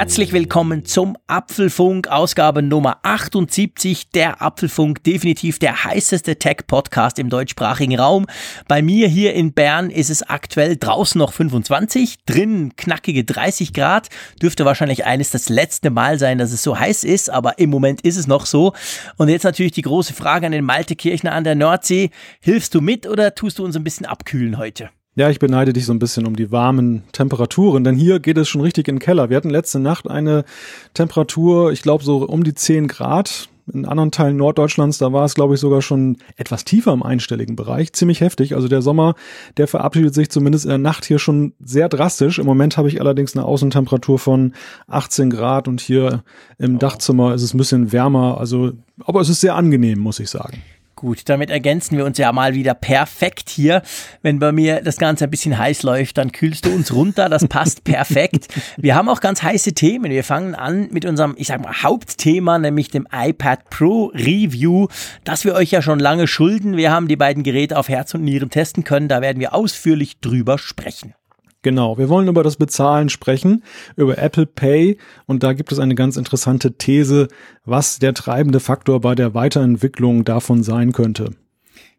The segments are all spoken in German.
Herzlich willkommen zum Apfelfunk, Ausgabe Nummer 78. Der Apfelfunk, definitiv der heißeste Tech-Podcast im deutschsprachigen Raum. Bei mir hier in Bern ist es aktuell draußen noch 25, drin knackige 30 Grad. Dürfte wahrscheinlich eines das letzte Mal sein, dass es so heiß ist, aber im Moment ist es noch so. Und jetzt natürlich die große Frage an den Malte Kirchner an der Nordsee. Hilfst du mit oder tust du uns ein bisschen abkühlen heute? Ja, ich beneide dich so ein bisschen um die warmen Temperaturen, denn hier geht es schon richtig in den Keller. Wir hatten letzte Nacht eine Temperatur, ich glaube so um die 10 Grad. In anderen Teilen Norddeutschlands, da war es, glaube ich, sogar schon etwas tiefer im einstelligen Bereich. Ziemlich heftig. Also der Sommer, der verabschiedet sich zumindest in der Nacht hier schon sehr drastisch. Im Moment habe ich allerdings eine Außentemperatur von 18 Grad und hier im Dachzimmer ist es ein bisschen wärmer. Also, aber es ist sehr angenehm, muss ich sagen. Gut, damit ergänzen wir uns ja mal wieder perfekt hier. Wenn bei mir das Ganze ein bisschen heiß läuft, dann kühlst du uns runter. Das passt perfekt. Wir haben auch ganz heiße Themen. Wir fangen an mit unserem, ich sag mal, Hauptthema, nämlich dem iPad Pro Review, das wir euch ja schon lange schulden. Wir haben die beiden Geräte auf Herz und Nieren testen können. Da werden wir ausführlich drüber sprechen. Genau, wir wollen über das Bezahlen sprechen, über Apple Pay und da gibt es eine ganz interessante These, was der treibende Faktor bei der Weiterentwicklung davon sein könnte.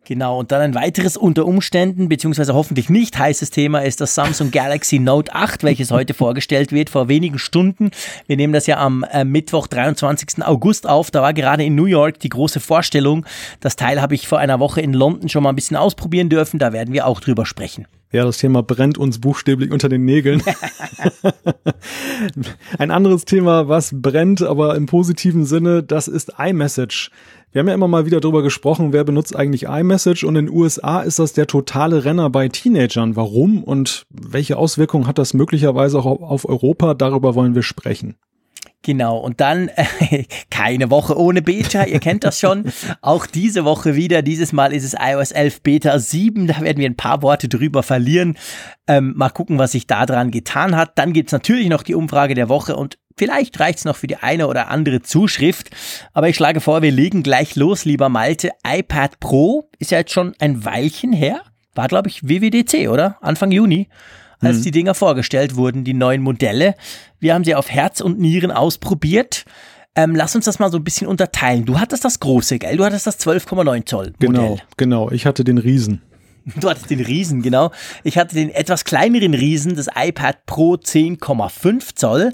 Genau, und dann ein weiteres unter Umständen, beziehungsweise hoffentlich nicht heißes Thema ist das Samsung Galaxy Note 8, welches heute vorgestellt wird, vor wenigen Stunden. Wir nehmen das ja am äh, Mittwoch, 23. August auf. Da war gerade in New York die große Vorstellung. Das Teil habe ich vor einer Woche in London schon mal ein bisschen ausprobieren dürfen. Da werden wir auch drüber sprechen. Ja, das Thema brennt uns buchstäblich unter den Nägeln. Ein anderes Thema, was brennt, aber im positiven Sinne, das ist iMessage. Wir haben ja immer mal wieder darüber gesprochen, wer benutzt eigentlich iMessage und in den USA ist das der totale Renner bei Teenagern. Warum und welche Auswirkungen hat das möglicherweise auch auf Europa? Darüber wollen wir sprechen. Genau, und dann äh, keine Woche ohne Beta, ihr kennt das schon. Auch diese Woche wieder, dieses Mal ist es iOS 11 Beta 7, da werden wir ein paar Worte drüber verlieren. Ähm, mal gucken, was sich da dran getan hat. Dann gibt's natürlich noch die Umfrage der Woche und vielleicht reicht's noch für die eine oder andere Zuschrift. Aber ich schlage vor, wir legen gleich los, lieber Malte. iPad Pro ist ja jetzt schon ein Weilchen her. War, glaube ich, WWDC, oder? Anfang Juni als mhm. die Dinger vorgestellt wurden, die neuen Modelle. Wir haben sie auf Herz und Nieren ausprobiert. Ähm, lass uns das mal so ein bisschen unterteilen. Du hattest das große, gell? Du hattest das 12,9 Zoll Modell. Genau, genau. Ich hatte den Riesen. Du hattest den Riesen, genau. Ich hatte den etwas kleineren Riesen, das iPad Pro 10,5 Zoll.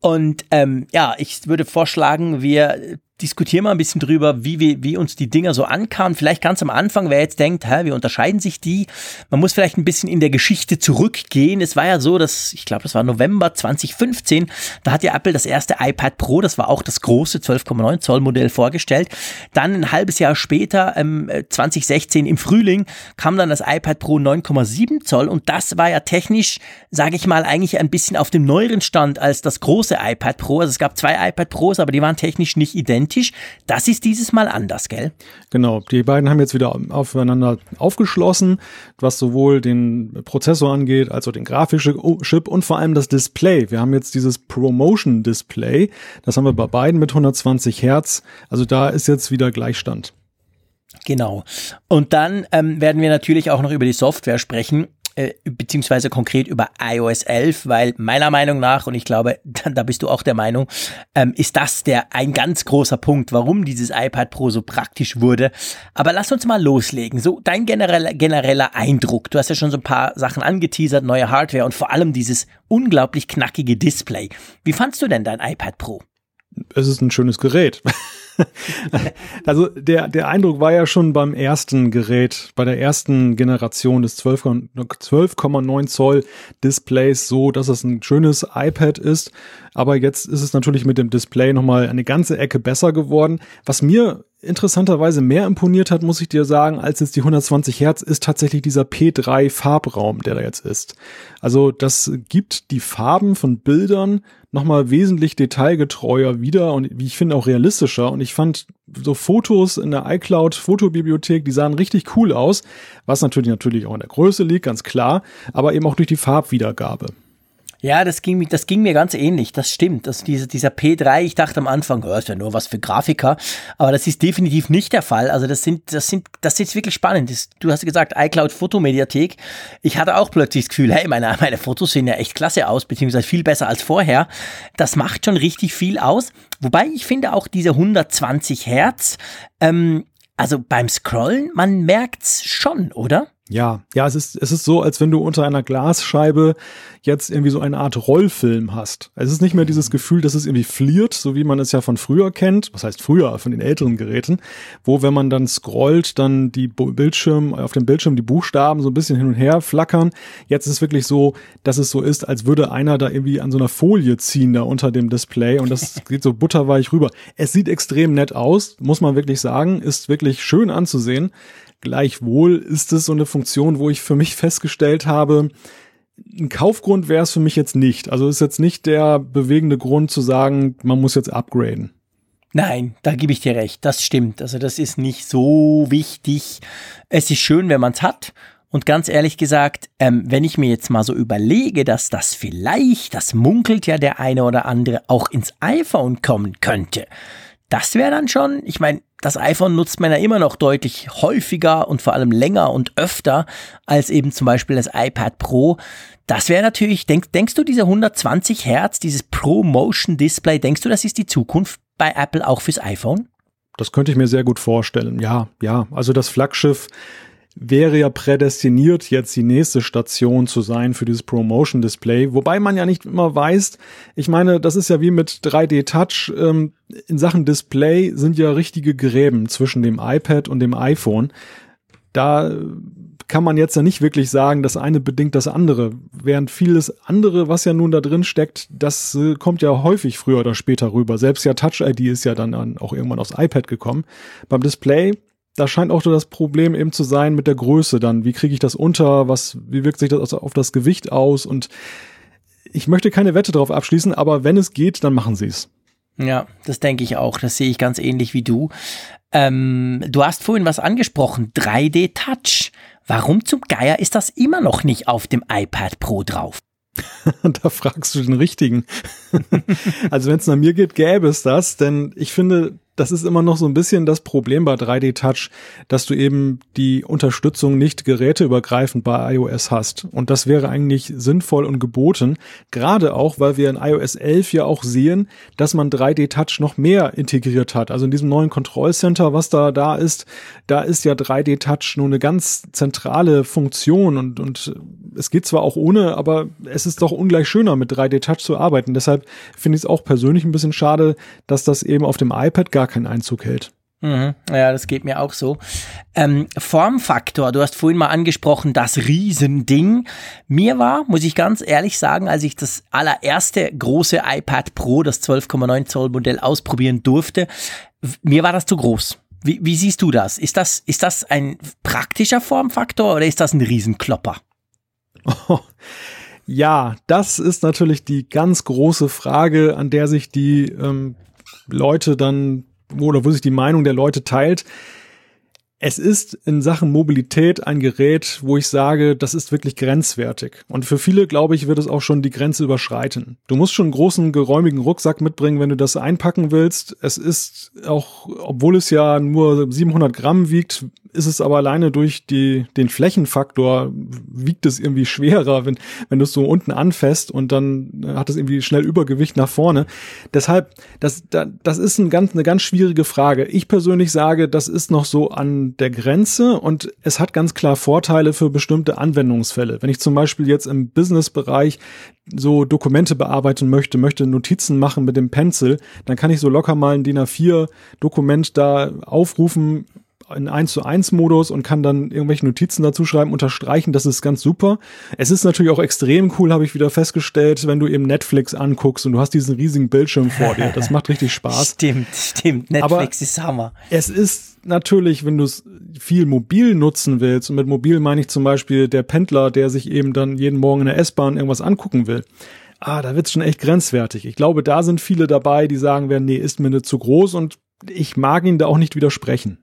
Und ähm, ja, ich würde vorschlagen, wir diskutieren mal ein bisschen drüber, wie, wie, wie uns die Dinger so ankamen. Vielleicht ganz am Anfang, wer jetzt denkt, hä, wie unterscheiden sich die? Man muss vielleicht ein bisschen in der Geschichte zurückgehen. Es war ja so, dass, ich glaube, das war November 2015, da hat ja Apple das erste iPad Pro, das war auch das große 12,9 Zoll Modell vorgestellt. Dann ein halbes Jahr später, ähm, 2016 im Frühling, kam dann das iPad Pro 9,7 Zoll und das war ja technisch, sage ich mal, eigentlich ein bisschen auf dem neueren Stand als das große iPad Pro. Also es gab zwei iPad Pros, aber die waren technisch nicht identisch identisch. Das ist dieses Mal anders, gell? Genau, die beiden haben jetzt wieder aufeinander aufgeschlossen, was sowohl den Prozessor angeht, als auch den grafischen Chip und vor allem das Display. Wir haben jetzt dieses Promotion Display. Das haben wir bei beiden mit 120 Hertz. Also da ist jetzt wieder Gleichstand. Genau. Und dann ähm, werden wir natürlich auch noch über die Software sprechen äh, beziehungsweise konkret über iOS 11, weil meiner Meinung nach, und ich glaube, da bist du auch der Meinung, ähm, ist das der ein ganz großer Punkt, warum dieses iPad Pro so praktisch wurde. Aber lass uns mal loslegen. So dein genereller, genereller Eindruck. Du hast ja schon so ein paar Sachen angeteasert, neue Hardware und vor allem dieses unglaublich knackige Display. Wie fandst du denn dein iPad Pro? Es ist ein schönes Gerät. also der, der Eindruck war ja schon beim ersten Gerät, bei der ersten Generation des 12,9 Zoll Displays so, dass es ein schönes iPad ist. Aber jetzt ist es natürlich mit dem Display nochmal eine ganze Ecke besser geworden. Was mir interessanterweise mehr imponiert hat, muss ich dir sagen, als jetzt die 120 Hertz, ist tatsächlich dieser P3 Farbraum, der da jetzt ist. Also das gibt die Farben von Bildern nochmal wesentlich detailgetreuer wieder und wie ich finde auch realistischer. Und ich fand so Fotos in der iCloud Fotobibliothek, die sahen richtig cool aus, was natürlich natürlich auch in der Größe liegt, ganz klar, aber eben auch durch die Farbwiedergabe. Ja, das ging, das ging mir ganz ähnlich, das stimmt. Also dieser, dieser P3, ich dachte am Anfang, oh, ist ja nur was für Grafiker, aber das ist definitiv nicht der Fall. Also das sind, das sind, das ist wirklich spannend. Das, du hast gesagt, iCloud Fotomediathek. Ich hatte auch plötzlich das Gefühl, hey, meine, meine Fotos sehen ja echt klasse aus, beziehungsweise viel besser als vorher. Das macht schon richtig viel aus. Wobei ich finde auch diese 120 Hertz, ähm, also beim Scrollen, man merkt's schon, oder? Ja, ja, es ist, es ist so, als wenn du unter einer Glasscheibe jetzt irgendwie so eine Art Rollfilm hast. Es ist nicht mehr dieses Gefühl, dass es irgendwie fliert, so wie man es ja von früher kennt, was heißt früher, von den älteren Geräten, wo wenn man dann scrollt, dann die Bildschirm, auf dem Bildschirm die Buchstaben so ein bisschen hin und her flackern. Jetzt ist es wirklich so, dass es so ist, als würde einer da irgendwie an so einer Folie ziehen da unter dem Display und das geht so butterweich rüber. Es sieht extrem nett aus, muss man wirklich sagen, ist wirklich schön anzusehen. Gleichwohl ist es so eine Funktion, wo ich für mich festgestellt habe, ein Kaufgrund wäre es für mich jetzt nicht. Also ist jetzt nicht der bewegende Grund zu sagen, man muss jetzt upgraden. Nein, da gebe ich dir recht. Das stimmt. Also das ist nicht so wichtig. Es ist schön, wenn man es hat. Und ganz ehrlich gesagt, ähm, wenn ich mir jetzt mal so überlege, dass das vielleicht, das munkelt ja der eine oder andere, auch ins iPhone kommen könnte, das wäre dann schon, ich meine, das iPhone nutzt man ja immer noch deutlich häufiger und vor allem länger und öfter als eben zum Beispiel das iPad Pro. Das wäre natürlich, denk, denkst du, diese 120 Hertz, dieses Pro Motion Display, denkst du, das ist die Zukunft bei Apple auch fürs iPhone? Das könnte ich mir sehr gut vorstellen. Ja, ja. Also das Flaggschiff wäre ja prädestiniert, jetzt die nächste Station zu sein für dieses Promotion Display. Wobei man ja nicht immer weiß, ich meine, das ist ja wie mit 3D Touch. Ähm, in Sachen Display sind ja richtige Gräben zwischen dem iPad und dem iPhone. Da kann man jetzt ja nicht wirklich sagen, das eine bedingt das andere. Während vieles andere, was ja nun da drin steckt, das äh, kommt ja häufig früher oder später rüber. Selbst ja Touch ID ist ja dann auch irgendwann aufs iPad gekommen. Beim Display da scheint auch so das Problem eben zu sein mit der Größe dann. Wie kriege ich das unter? Was, wie wirkt sich das auf das Gewicht aus? Und ich möchte keine Wette darauf abschließen, aber wenn es geht, dann machen sie es. Ja, das denke ich auch. Das sehe ich ganz ähnlich wie du. Ähm, du hast vorhin was angesprochen, 3D Touch. Warum zum Geier ist das immer noch nicht auf dem iPad Pro drauf? da fragst du den richtigen. also wenn es nach mir geht, gäbe es das, denn ich finde, das ist immer noch so ein bisschen das Problem bei 3D Touch, dass du eben die Unterstützung nicht geräteübergreifend bei iOS hast. Und das wäre eigentlich sinnvoll und geboten, gerade auch, weil wir in iOS 11 ja auch sehen, dass man 3D Touch noch mehr integriert hat. Also in diesem neuen Control Center, was da da ist, da ist ja 3D Touch nur eine ganz zentrale Funktion und, und es geht zwar auch ohne, aber es ist doch ungleich schöner mit 3D Touch zu arbeiten. Deshalb finde ich es auch persönlich ein bisschen schade, dass das eben auf dem iPad gar gar keinen Einzug hält. Mhm. Ja, das geht mir auch so. Ähm, Formfaktor, du hast vorhin mal angesprochen, das Riesending. Mir war, muss ich ganz ehrlich sagen, als ich das allererste große iPad Pro, das 12,9 Zoll Modell ausprobieren durfte, mir war das zu groß. Wie, wie siehst du das? Ist das, ist das ein praktischer Formfaktor oder ist das ein Riesenklopper? Oh, ja, das ist natürlich die ganz große Frage, an der sich die ähm, Leute dann, oder wo sich die Meinung der Leute teilt. Es ist in Sachen Mobilität ein Gerät, wo ich sage, das ist wirklich grenzwertig. Und für viele, glaube ich, wird es auch schon die Grenze überschreiten. Du musst schon einen großen, geräumigen Rucksack mitbringen, wenn du das einpacken willst. Es ist auch, obwohl es ja nur 700 Gramm wiegt, ist es aber alleine durch die, den Flächenfaktor wiegt es irgendwie schwerer, wenn, wenn du es so unten anfasst und dann hat es irgendwie schnell Übergewicht nach vorne. Deshalb, das, das ist ein ganz, eine ganz schwierige Frage. Ich persönlich sage, das ist noch so an der Grenze und es hat ganz klar Vorteile für bestimmte Anwendungsfälle. Wenn ich zum Beispiel jetzt im Businessbereich so Dokumente bearbeiten möchte, möchte Notizen machen mit dem Pencil, dann kann ich so locker mal ein DIN A4 Dokument da aufrufen, in 1 zu 1 Modus und kann dann irgendwelche Notizen dazu schreiben, unterstreichen, das ist ganz super. Es ist natürlich auch extrem cool, habe ich wieder festgestellt, wenn du eben Netflix anguckst und du hast diesen riesigen Bildschirm vor dir. Das macht richtig Spaß. Stimmt, stimmt. Netflix Aber ist Hammer. Es ist natürlich, wenn du es viel mobil nutzen willst, und mit mobil meine ich zum Beispiel der Pendler, der sich eben dann jeden Morgen in der S-Bahn irgendwas angucken will ah, da wird's schon echt grenzwertig. Ich glaube, da sind viele dabei, die sagen werden, nee, ist mir nicht zu groß und ich mag ihn da auch nicht widersprechen.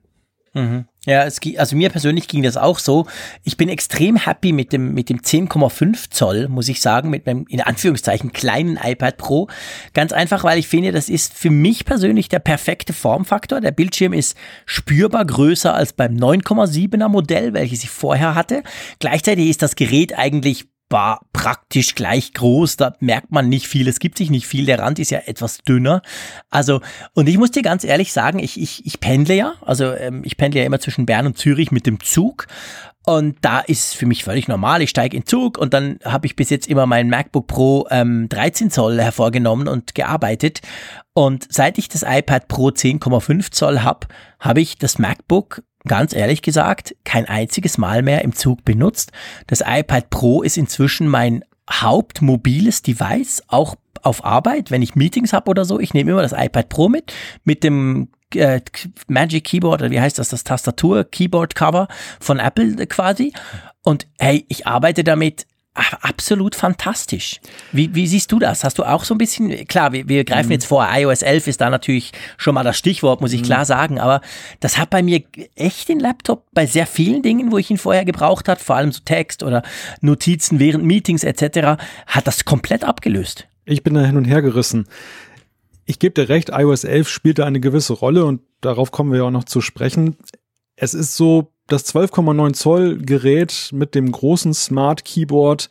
Mhm. Ja, es, also mir persönlich ging das auch so. Ich bin extrem happy mit dem, mit dem 10,5 Zoll, muss ich sagen, mit meinem, in Anführungszeichen, kleinen iPad Pro. Ganz einfach, weil ich finde, das ist für mich persönlich der perfekte Formfaktor. Der Bildschirm ist spürbar größer als beim 9,7er Modell, welches ich vorher hatte. Gleichzeitig ist das Gerät eigentlich war praktisch gleich groß, da merkt man nicht viel, es gibt sich nicht viel, der Rand ist ja etwas dünner. Also, und ich muss dir ganz ehrlich sagen, ich, ich, ich pendle ja, also ähm, ich pendle ja immer zwischen Bern und Zürich mit dem Zug. Und da ist für mich völlig normal. Ich steige in Zug und dann habe ich bis jetzt immer mein MacBook Pro ähm, 13 Zoll hervorgenommen und gearbeitet. Und seit ich das iPad Pro 10,5 Zoll habe, habe ich das MacBook ganz ehrlich gesagt kein einziges Mal mehr im Zug benutzt. Das iPad Pro ist inzwischen mein hauptmobiles Device, auch auf Arbeit, wenn ich Meetings habe oder so. Ich nehme immer das iPad Pro mit, mit dem äh, Magic Keyboard, oder wie heißt das, das Tastatur-Keyboard-Cover von Apple quasi. Und hey, ich arbeite damit absolut fantastisch. Wie, wie siehst du das? Hast du auch so ein bisschen, klar, wir, wir greifen mhm. jetzt vor, iOS 11 ist da natürlich schon mal das Stichwort, muss ich mhm. klar sagen, aber das hat bei mir echt den Laptop bei sehr vielen Dingen, wo ich ihn vorher gebraucht hat, vor allem so Text oder Notizen während Meetings etc., hat das komplett abgelöst. Ich bin da hin und her gerissen. Ich gebe dir recht, iOS 11 spielt da eine gewisse Rolle und darauf kommen wir ja auch noch zu sprechen. Es ist so, das 12,9 Zoll Gerät mit dem großen Smart Keyboard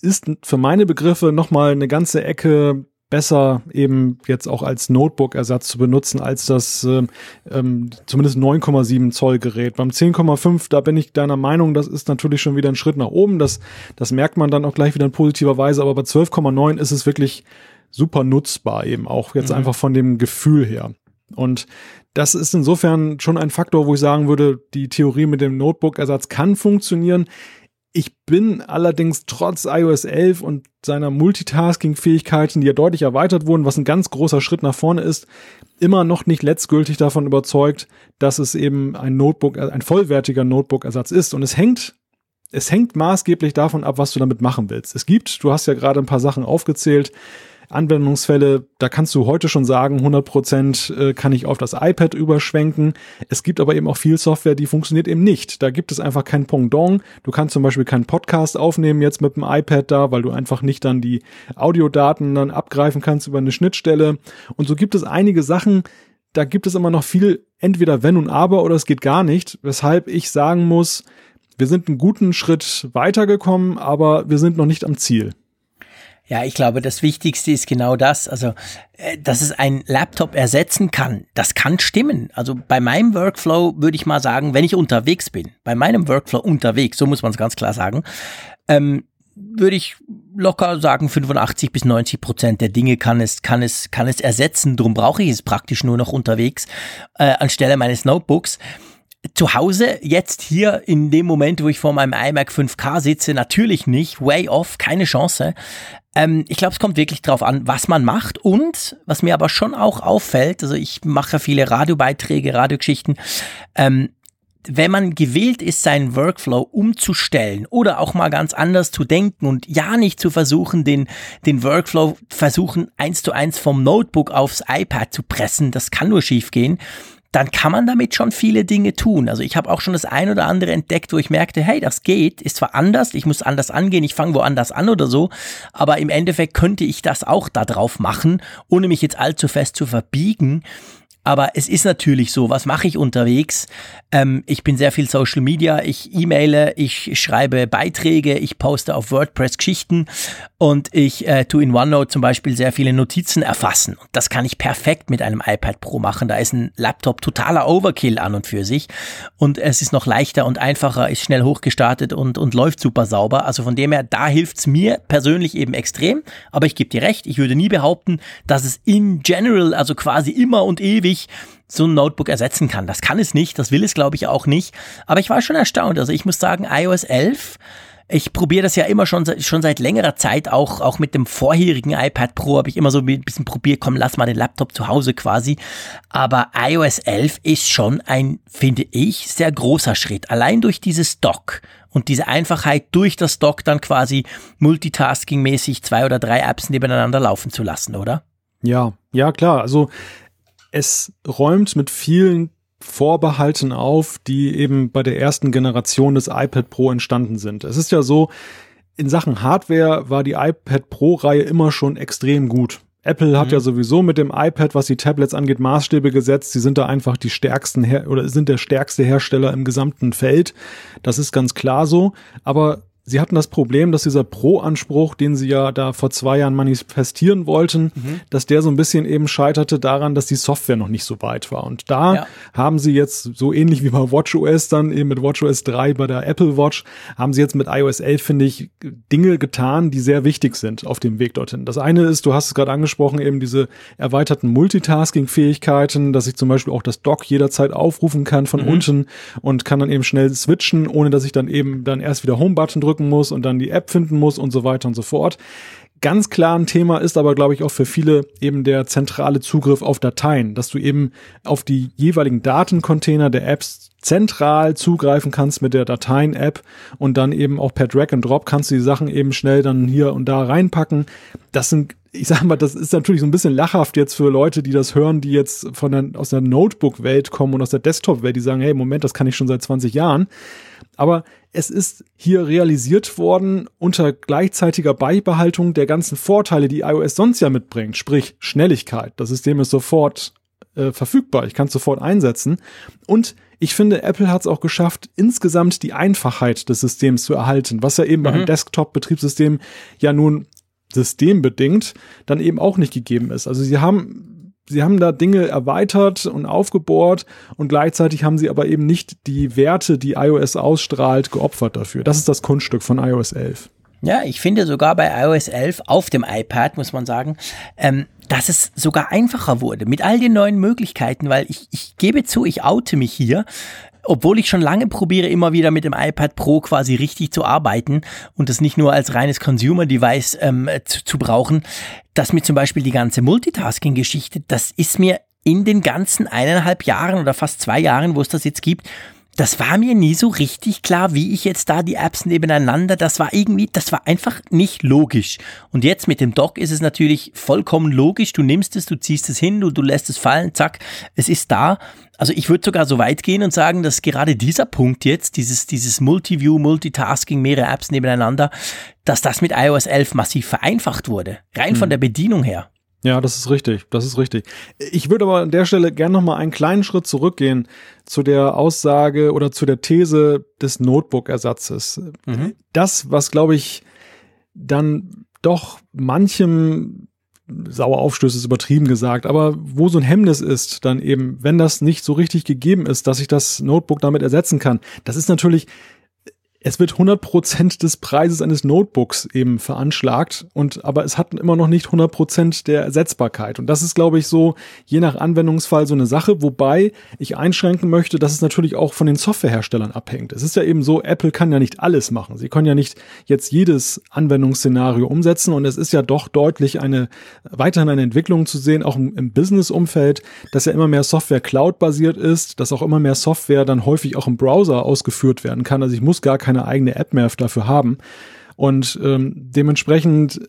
ist für meine Begriffe nochmal eine ganze Ecke besser eben jetzt auch als Notebook-Ersatz zu benutzen als das äh, ähm, zumindest 9,7 Zoll Gerät. Beim 10,5, da bin ich deiner Meinung, das ist natürlich schon wieder ein Schritt nach oben. Das, das merkt man dann auch gleich wieder in positiver Weise. Aber bei 12,9 ist es wirklich super nutzbar eben auch jetzt mhm. einfach von dem Gefühl her. Und das ist insofern schon ein Faktor, wo ich sagen würde, die Theorie mit dem Notebook-Ersatz kann funktionieren. Ich bin allerdings trotz iOS 11 und seiner Multitasking-Fähigkeiten, die ja deutlich erweitert wurden, was ein ganz großer Schritt nach vorne ist, immer noch nicht letztgültig davon überzeugt, dass es eben ein Notebook, ein vollwertiger Notebook-Ersatz ist. Und es hängt, es hängt maßgeblich davon ab, was du damit machen willst. Es gibt, du hast ja gerade ein paar Sachen aufgezählt, Anwendungsfälle, da kannst du heute schon sagen, 100 Prozent äh, kann ich auf das iPad überschwenken. Es gibt aber eben auch viel Software, die funktioniert eben nicht. Da gibt es einfach kein Pendant. Du kannst zum Beispiel keinen Podcast aufnehmen jetzt mit dem iPad da, weil du einfach nicht dann die Audiodaten dann abgreifen kannst über eine Schnittstelle. Und so gibt es einige Sachen, da gibt es immer noch viel entweder wenn und aber oder es geht gar nicht, weshalb ich sagen muss, wir sind einen guten Schritt weitergekommen, aber wir sind noch nicht am Ziel. Ja, ich glaube, das Wichtigste ist genau das. Also, äh, dass es ein Laptop ersetzen kann, das kann stimmen. Also bei meinem Workflow würde ich mal sagen, wenn ich unterwegs bin, bei meinem Workflow unterwegs, so muss man es ganz klar sagen, ähm, würde ich locker sagen, 85 bis 90 Prozent der Dinge kann es, kann es, kann es ersetzen. Darum brauche ich es praktisch nur noch unterwegs äh, anstelle meines Notebooks zu Hause, jetzt hier in dem Moment, wo ich vor meinem iMac 5K sitze, natürlich nicht, way off, keine Chance. Ähm, ich glaube, es kommt wirklich drauf an, was man macht. Und was mir aber schon auch auffällt, also ich mache viele Radiobeiträge, Radiogeschichten, ähm, wenn man gewählt ist, seinen Workflow umzustellen oder auch mal ganz anders zu denken und ja nicht zu versuchen, den, den Workflow versuchen, eins zu eins vom Notebook aufs iPad zu pressen, das kann nur schiefgehen dann kann man damit schon viele Dinge tun. Also ich habe auch schon das ein oder andere entdeckt, wo ich merkte, hey, das geht, ist zwar anders, ich muss anders angehen, ich fange woanders an oder so, aber im Endeffekt könnte ich das auch da drauf machen, ohne mich jetzt allzu fest zu verbiegen. Aber es ist natürlich so, was mache ich unterwegs? Ähm, ich bin sehr viel Social Media, ich e-maile, ich schreibe Beiträge, ich poste auf WordPress Geschichten und ich äh, tue in OneNote zum Beispiel sehr viele Notizen erfassen. Und das kann ich perfekt mit einem iPad Pro machen. Da ist ein Laptop totaler Overkill an und für sich. Und es ist noch leichter und einfacher, ist schnell hochgestartet und, und läuft super sauber. Also von dem her, da hilft's mir persönlich eben extrem. Aber ich gebe dir recht, ich würde nie behaupten, dass es in general, also quasi immer und ewig wirklich so ein Notebook ersetzen kann. Das kann es nicht, das will es glaube ich auch nicht. Aber ich war schon erstaunt. Also ich muss sagen, iOS 11 ich probiere das ja immer schon, schon seit längerer Zeit, auch, auch mit dem vorherigen iPad Pro habe ich immer so ein bisschen probiert, komm, lass mal den Laptop zu Hause quasi. Aber iOS 11 ist schon ein, finde ich, sehr großer Schritt. Allein durch dieses Dock und diese Einfachheit durch das Dock dann quasi multitasking-mäßig zwei oder drei Apps nebeneinander laufen zu lassen, oder? Ja, ja, klar. Also es räumt mit vielen vorbehalten auf, die eben bei der ersten Generation des iPad Pro entstanden sind. Es ist ja so, in Sachen Hardware war die iPad Pro-Reihe immer schon extrem gut. Apple hat mhm. ja sowieso mit dem iPad, was die Tablets angeht, Maßstäbe gesetzt. Sie sind da einfach die stärksten Her oder sind der stärkste Hersteller im gesamten Feld. Das ist ganz klar so. Aber Sie hatten das Problem, dass dieser Pro-Anspruch, den Sie ja da vor zwei Jahren manifestieren wollten, mhm. dass der so ein bisschen eben scheiterte daran, dass die Software noch nicht so weit war. Und da ja. haben Sie jetzt so ähnlich wie bei WatchOS dann eben mit WatchOS 3 bei der Apple Watch, haben Sie jetzt mit iOS 11, finde ich, Dinge getan, die sehr wichtig sind auf dem Weg dorthin. Das eine ist, du hast es gerade angesprochen, eben diese erweiterten Multitasking-Fähigkeiten, dass ich zum Beispiel auch das Dock jederzeit aufrufen kann von mhm. unten und kann dann eben schnell switchen, ohne dass ich dann eben dann erst wieder Home-Button drücke drücken muss und dann die App finden muss und so weiter und so fort. Ganz klar ein Thema ist aber, glaube ich, auch für viele eben der zentrale Zugriff auf Dateien, dass du eben auf die jeweiligen Datencontainer der Apps zentral zugreifen kannst mit der Dateien-App und dann eben auch per Drag and Drop kannst du die Sachen eben schnell dann hier und da reinpacken. Das sind, ich sag mal, das ist natürlich so ein bisschen lachhaft jetzt für Leute, die das hören, die jetzt von der, aus der Notebook-Welt kommen und aus der Desktop-Welt, die sagen, hey, Moment, das kann ich schon seit 20 Jahren. Aber es ist hier realisiert worden unter gleichzeitiger Beibehaltung der ganzen Vorteile, die iOS sonst ja mitbringt, sprich Schnelligkeit. Das System ist sofort äh, verfügbar, ich kann es sofort einsetzen. Und ich finde, Apple hat es auch geschafft, insgesamt die Einfachheit des Systems zu erhalten, was ja eben mhm. bei einem Desktop-Betriebssystem ja nun systembedingt dann eben auch nicht gegeben ist. Also sie haben sie haben da Dinge erweitert und aufgebohrt und gleichzeitig haben sie aber eben nicht die Werte, die iOS ausstrahlt, geopfert dafür. Das ist das Kunststück von iOS 11. Ja, ich finde sogar bei iOS 11 auf dem iPad, muss man sagen, ähm, dass es sogar einfacher wurde mit all den neuen Möglichkeiten, weil ich, ich gebe zu, ich oute mich hier obwohl ich schon lange probiere, immer wieder mit dem iPad Pro quasi richtig zu arbeiten und das nicht nur als reines Consumer-Device ähm, zu, zu brauchen, dass mir zum Beispiel die ganze Multitasking-Geschichte, das ist mir in den ganzen eineinhalb Jahren oder fast zwei Jahren, wo es das jetzt gibt, das war mir nie so richtig klar, wie ich jetzt da die Apps nebeneinander, das war irgendwie, das war einfach nicht logisch. Und jetzt mit dem Dock ist es natürlich vollkommen logisch. Du nimmst es, du ziehst es hin, du, du lässt es fallen, zack, es ist da. Also ich würde sogar so weit gehen und sagen, dass gerade dieser Punkt jetzt, dieses, dieses Multiview, Multitasking, mehrere Apps nebeneinander, dass das mit iOS 11 massiv vereinfacht wurde. Rein mhm. von der Bedienung her. Ja, das ist richtig, das ist richtig. Ich würde aber an der Stelle gerne noch mal einen kleinen Schritt zurückgehen zu der Aussage oder zu der These des Notebook-Ersatzes. Mhm. Das, was glaube ich dann doch manchem sauer aufstößt, ist übertrieben gesagt, aber wo so ein Hemmnis ist, dann eben, wenn das nicht so richtig gegeben ist, dass ich das Notebook damit ersetzen kann, das ist natürlich es wird 100% des Preises eines Notebooks eben veranschlagt und aber es hat immer noch nicht 100% der Ersetzbarkeit und das ist glaube ich so je nach Anwendungsfall so eine Sache, wobei ich einschränken möchte, dass es natürlich auch von den Softwareherstellern abhängt. Es ist ja eben so, Apple kann ja nicht alles machen. Sie können ja nicht jetzt jedes Anwendungsszenario umsetzen und es ist ja doch deutlich eine weiterhin eine Entwicklung zu sehen, auch im, im Business-Umfeld, dass ja immer mehr Software Cloud-basiert ist, dass auch immer mehr Software dann häufig auch im Browser ausgeführt werden kann. Also ich muss gar keine eigene App mehr dafür haben. Und ähm, dementsprechend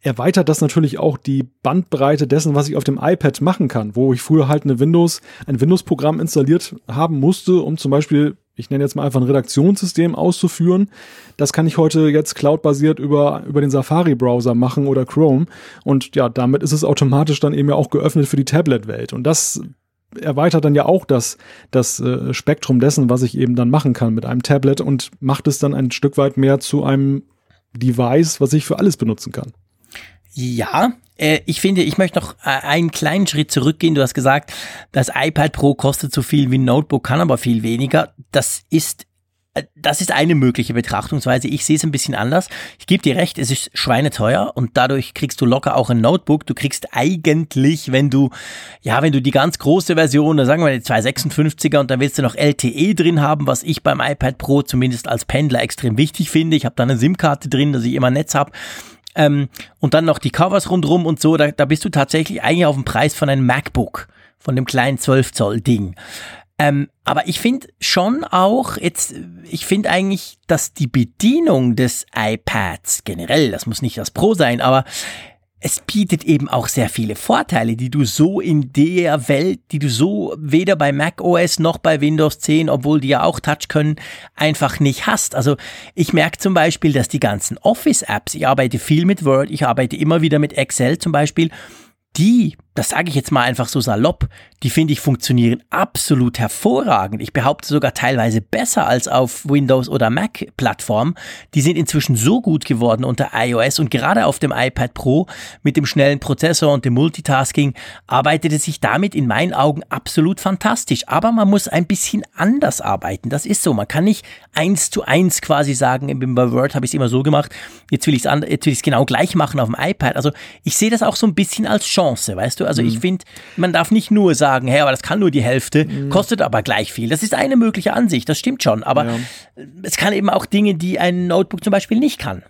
erweitert das natürlich auch die Bandbreite dessen, was ich auf dem iPad machen kann, wo ich früher halt eine Windows, ein Windows-Programm installiert haben musste, um zum Beispiel, ich nenne jetzt mal einfach ein Redaktionssystem auszuführen. Das kann ich heute jetzt cloudbasiert über, über den Safari-Browser machen oder Chrome. Und ja, damit ist es automatisch dann eben ja auch geöffnet für die Tablet-Welt. Und das erweitert dann ja auch das, das äh, Spektrum dessen, was ich eben dann machen kann mit einem Tablet und macht es dann ein Stück weit mehr zu einem Device, was ich für alles benutzen kann. Ja, äh, ich finde, ich möchte noch äh, einen kleinen Schritt zurückgehen. Du hast gesagt, das iPad Pro kostet so viel wie ein Notebook, kann aber viel weniger. Das ist das ist eine mögliche Betrachtungsweise. Ich sehe es ein bisschen anders. Ich gebe dir recht, es ist schweineteuer und dadurch kriegst du locker auch ein Notebook. Du kriegst eigentlich, wenn du, ja, wenn du die ganz große Version, da sagen wir die 256er und da willst du noch LTE drin haben, was ich beim iPad Pro zumindest als Pendler extrem wichtig finde. Ich habe da eine SIM-Karte drin, dass ich immer Netz habe. Ähm, und dann noch die Covers rundrum und so, da, da bist du tatsächlich eigentlich auf dem Preis von einem MacBook, von dem kleinen 12 Zoll Ding. Ähm, aber ich finde schon auch, jetzt, ich finde eigentlich, dass die Bedienung des iPads generell, das muss nicht das Pro sein, aber es bietet eben auch sehr viele Vorteile, die du so in der Welt, die du so weder bei Mac OS noch bei Windows 10, obwohl die ja auch Touch können, einfach nicht hast. Also ich merke zum Beispiel, dass die ganzen Office-Apps, ich arbeite viel mit Word, ich arbeite immer wieder mit Excel zum Beispiel, die, das sage ich jetzt mal einfach so salopp, die finde ich funktionieren absolut hervorragend. Ich behaupte sogar teilweise besser als auf Windows oder Mac-Plattform. Die sind inzwischen so gut geworden unter iOS und gerade auf dem iPad Pro mit dem schnellen Prozessor und dem Multitasking arbeitet es sich damit in meinen Augen absolut fantastisch. Aber man muss ein bisschen anders arbeiten. Das ist so. Man kann nicht eins zu eins quasi sagen, bei Word habe ich es immer so gemacht, jetzt will ich es genau gleich machen auf dem iPad. Also ich sehe das auch so ein bisschen als Chance, weißt du? Also mhm. ich finde, man darf nicht nur sagen, hey, aber das kann nur die Hälfte, mhm. kostet aber gleich viel. Das ist eine mögliche Ansicht, das stimmt schon. Aber ja. es kann eben auch Dinge, die ein Notebook zum Beispiel nicht kann.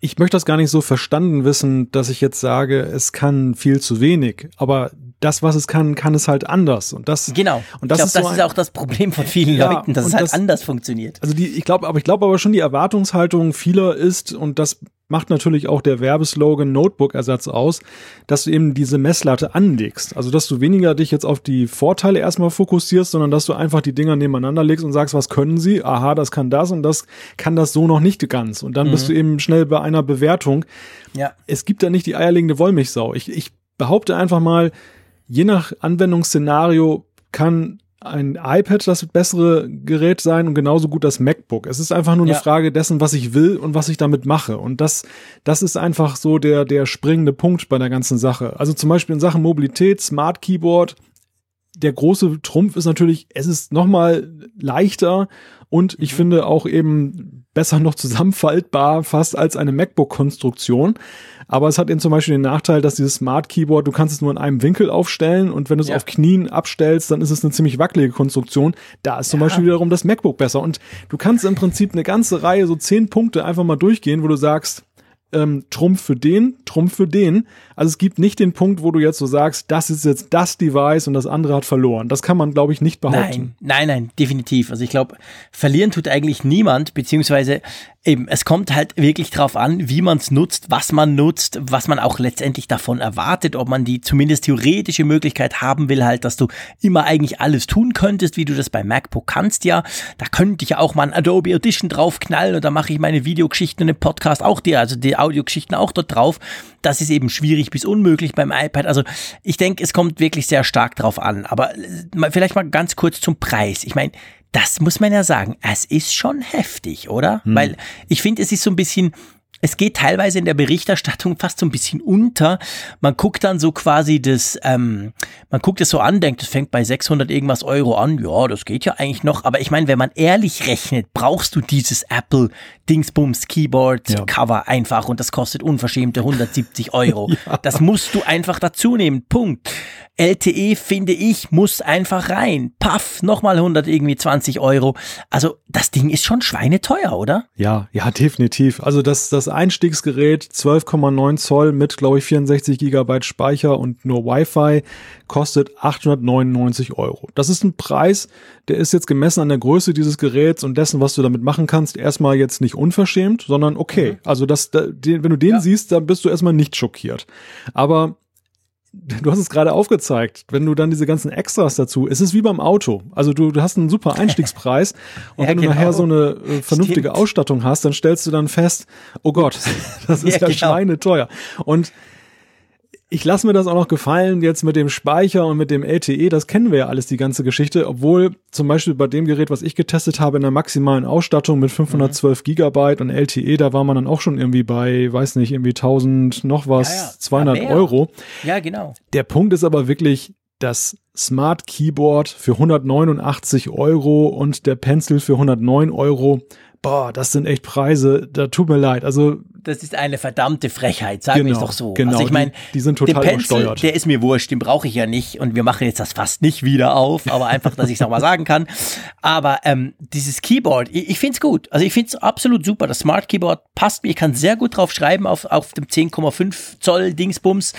Ich möchte das gar nicht so verstanden wissen, dass ich jetzt sage, es kann viel zu wenig. Aber das, was es kann, kann es halt anders. Und das, genau. Und das, ich glaube, das so ist auch das Problem von vielen ja, Leuten, dass es halt das, anders funktioniert. Also die, ich glaube, aber ich glaube aber schon die Erwartungshaltung vieler ist, und das macht natürlich auch der Werbeslogan Notebook-Ersatz aus, dass du eben diese Messlatte anlegst. Also, dass du weniger dich jetzt auf die Vorteile erstmal fokussierst, sondern dass du einfach die Dinger nebeneinander legst und sagst, was können sie? Aha, das kann das und das kann das so noch nicht ganz. Und dann mhm. bist du eben schnell bei einer Bewertung. Ja. Es gibt da nicht die eierlegende Wollmilchsau. Ich, ich behaupte einfach mal, je nach Anwendungsszenario kann ein iPad das bessere Gerät sein und genauso gut das MacBook. Es ist einfach nur eine ja. Frage dessen, was ich will und was ich damit mache. Und das, das ist einfach so der, der springende Punkt bei der ganzen Sache. Also zum Beispiel in Sachen Mobilität, Smart Keyboard. Der große Trumpf ist natürlich, es ist nochmal leichter und ich mhm. finde auch eben besser noch zusammenfaltbar fast als eine MacBook-Konstruktion. Aber es hat eben zum Beispiel den Nachteil, dass dieses Smart Keyboard, du kannst es nur in einem Winkel aufstellen und wenn du es ja. auf Knien abstellst, dann ist es eine ziemlich wackelige Konstruktion. Da ist zum ja. Beispiel wiederum das MacBook besser. Und du kannst im Prinzip eine ganze Reihe, so zehn Punkte einfach mal durchgehen, wo du sagst, ähm, Trumpf für den, Trumpf für den. Also es gibt nicht den Punkt, wo du jetzt so sagst, das ist jetzt das Device und das andere hat verloren. Das kann man, glaube ich, nicht behaupten. Nein, nein, nein, definitiv. Also ich glaube, verlieren tut eigentlich niemand, beziehungsweise eben, es kommt halt wirklich drauf an, wie man es nutzt, was man nutzt, was man auch letztendlich davon erwartet, ob man die zumindest theoretische Möglichkeit haben will, halt, dass du immer eigentlich alles tun könntest, wie du das bei MacBook kannst, ja. Da könnte ich ja auch mal ein Adobe Audition draufknallen und dann mache ich meine Videogeschichten und den Podcast auch dir, also die Audiogeschichten auch dort drauf. Das ist eben schwierig bis unmöglich beim iPad. Also ich denke, es kommt wirklich sehr stark drauf an. Aber äh, vielleicht mal ganz kurz zum Preis. Ich meine, das muss man ja sagen, es ist schon heftig, oder? Hm. Weil ich finde, es ist so ein bisschen, es geht teilweise in der Berichterstattung fast so ein bisschen unter. Man guckt dann so quasi das, ähm, man guckt es so an, denkt, es fängt bei 600 irgendwas Euro an. Ja, das geht ja eigentlich noch. Aber ich meine, wenn man ehrlich rechnet, brauchst du dieses Apple Dingsbums Keyboard ja. Cover einfach und das kostet unverschämte 170 Euro. ja. Das musst du einfach dazu nehmen. Punkt. LTE finde ich muss einfach rein. Paff, nochmal 100 irgendwie 20 Euro. Also das Ding ist schon schweineteuer, oder? Ja, ja, definitiv. Also das, das Einstiegsgerät 12,9 Zoll mit, glaube ich, 64 Gigabyte Speicher und nur Wi-Fi kostet 899 Euro. Das ist ein Preis, der ist jetzt gemessen an der Größe dieses Geräts und dessen, was du damit machen kannst, erstmal jetzt nicht unverschämt, sondern okay. Mhm. Also das, wenn du den ja. siehst, dann bist du erstmal nicht schockiert. Aber du hast es gerade aufgezeigt, wenn du dann diese ganzen Extras dazu, es ist wie beim Auto. Also du, du hast einen super Einstiegspreis und ja, wenn du genau. nachher so eine äh, vernünftige Stimmt. Ausstattung hast, dann stellst du dann fest, oh Gott, das ist ja, ja genau. schweineteuer. Und ich lasse mir das auch noch gefallen, jetzt mit dem Speicher und mit dem LTE, das kennen wir ja alles, die ganze Geschichte, obwohl zum Beispiel bei dem Gerät, was ich getestet habe, in der maximalen Ausstattung mit 512 mhm. Gigabyte und LTE, da war man dann auch schon irgendwie bei, weiß nicht, irgendwie 1000 noch was, ja, ja. 200 ja, Euro. Ja, genau. Der Punkt ist aber wirklich, das Smart Keyboard für 189 Euro und der Pencil für 109 Euro. Boah, das sind echt Preise, da tut mir leid. Also das ist eine verdammte Frechheit, sagen genau, wir es doch so. Genau, also ich meine, die, die, sind total den Pencil, Der ist mir wurscht, den brauche ich ja nicht und wir machen jetzt das fast nicht wieder auf, aber einfach, dass ich es nochmal sagen kann. Aber ähm, dieses Keyboard, ich, ich finde es gut. Also ich finde es absolut super. Das Smart Keyboard passt mir. Ich kann sehr gut drauf schreiben auf, auf dem 10,5 Zoll Dingsbums.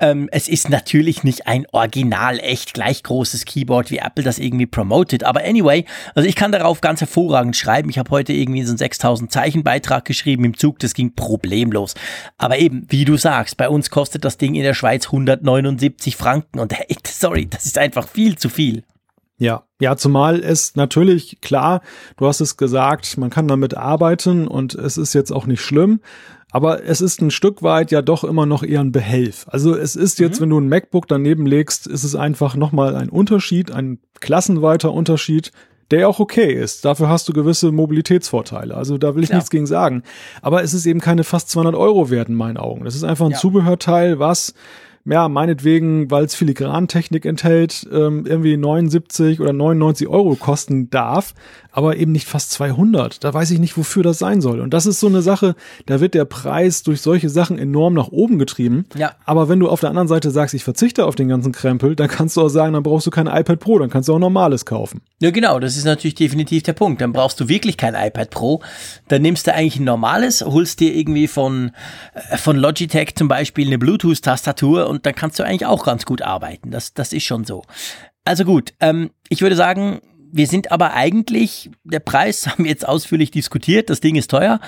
Ähm, es ist natürlich nicht ein original echtes gleich großes Keyboard, wie Apple das irgendwie promotet. Aber anyway, also ich kann darauf ganz hervorragend schreiben. Ich habe heute irgendwie so einen 6000 Zeichen Beitrag geschrieben im Zug, das ging problemlos. Aber eben, wie du sagst, bei uns kostet das Ding in der Schweiz 179 Franken und hey, sorry, das ist einfach viel zu viel. Ja, ja, zumal es natürlich klar, du hast es gesagt, man kann damit arbeiten und es ist jetzt auch nicht schlimm, aber es ist ein Stück weit ja doch immer noch eher ein Behelf. Also es ist jetzt, mhm. wenn du ein MacBook daneben legst, ist es einfach nochmal ein Unterschied, ein klassenweiter Unterschied, der auch okay ist. Dafür hast du gewisse Mobilitätsvorteile. Also da will ich ja. nichts gegen sagen. Aber es ist eben keine fast 200 Euro wert in meinen Augen. Das ist einfach ein ja. Zubehörteil, was ja, meinetwegen, weil es Filigrantechnik enthält, ähm, irgendwie 79 oder 99 Euro kosten darf, aber eben nicht fast 200. Da weiß ich nicht, wofür das sein soll. Und das ist so eine Sache, da wird der Preis durch solche Sachen enorm nach oben getrieben. Ja. Aber wenn du auf der anderen Seite sagst, ich verzichte auf den ganzen Krempel, dann kannst du auch sagen, dann brauchst du kein iPad Pro, dann kannst du auch normales kaufen. Ja, genau, das ist natürlich definitiv der Punkt. Dann brauchst du wirklich kein iPad Pro. Dann nimmst du eigentlich ein normales, holst dir irgendwie von, äh, von Logitech zum Beispiel eine Bluetooth-Tastatur und dann kannst du eigentlich auch ganz gut arbeiten. Das, das ist schon so. Also gut, ähm, ich würde sagen, wir sind aber eigentlich, der Preis haben wir jetzt ausführlich diskutiert, das Ding ist teuer,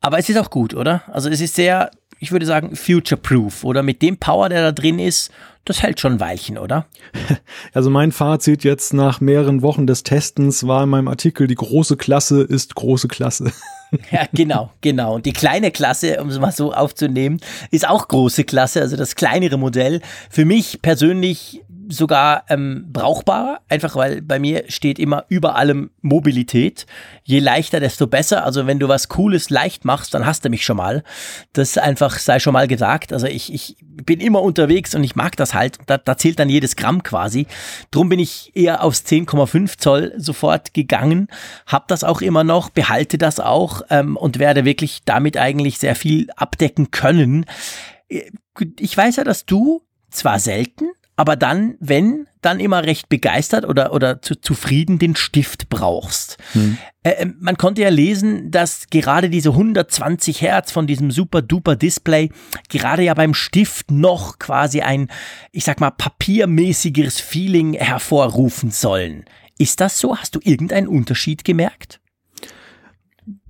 aber es ist auch gut, oder? Also es ist sehr, ich würde sagen, future-proof, oder mit dem Power, der da drin ist, das hält schon ein Weilchen, oder? Also mein Fazit jetzt nach mehreren Wochen des Testens war in meinem Artikel, die große Klasse ist große Klasse. Ja, genau, genau. Und die kleine Klasse, um es mal so aufzunehmen, ist auch große Klasse, also das kleinere Modell. Für mich persönlich sogar ähm, brauchbarer, einfach weil bei mir steht immer über allem Mobilität. Je leichter, desto besser. Also wenn du was Cooles leicht machst, dann hast du mich schon mal. Das einfach sei schon mal gesagt. Also ich, ich bin immer unterwegs und ich mag das halt. Da, da zählt dann jedes Gramm quasi. Drum bin ich eher aufs 10,5 Zoll sofort gegangen, hab das auch immer noch, behalte das auch ähm, und werde wirklich damit eigentlich sehr viel abdecken können. Äh, ich weiß ja, dass du zwar selten, aber dann, wenn, dann immer recht begeistert oder, oder zu, zufrieden den Stift brauchst. Hm. Äh, ähm, man konnte ja lesen, dass gerade diese 120 Hertz von diesem super duper Display gerade ja beim Stift noch quasi ein, ich sag mal, papiermäßigeres Feeling hervorrufen sollen. Ist das so? Hast du irgendeinen Unterschied gemerkt?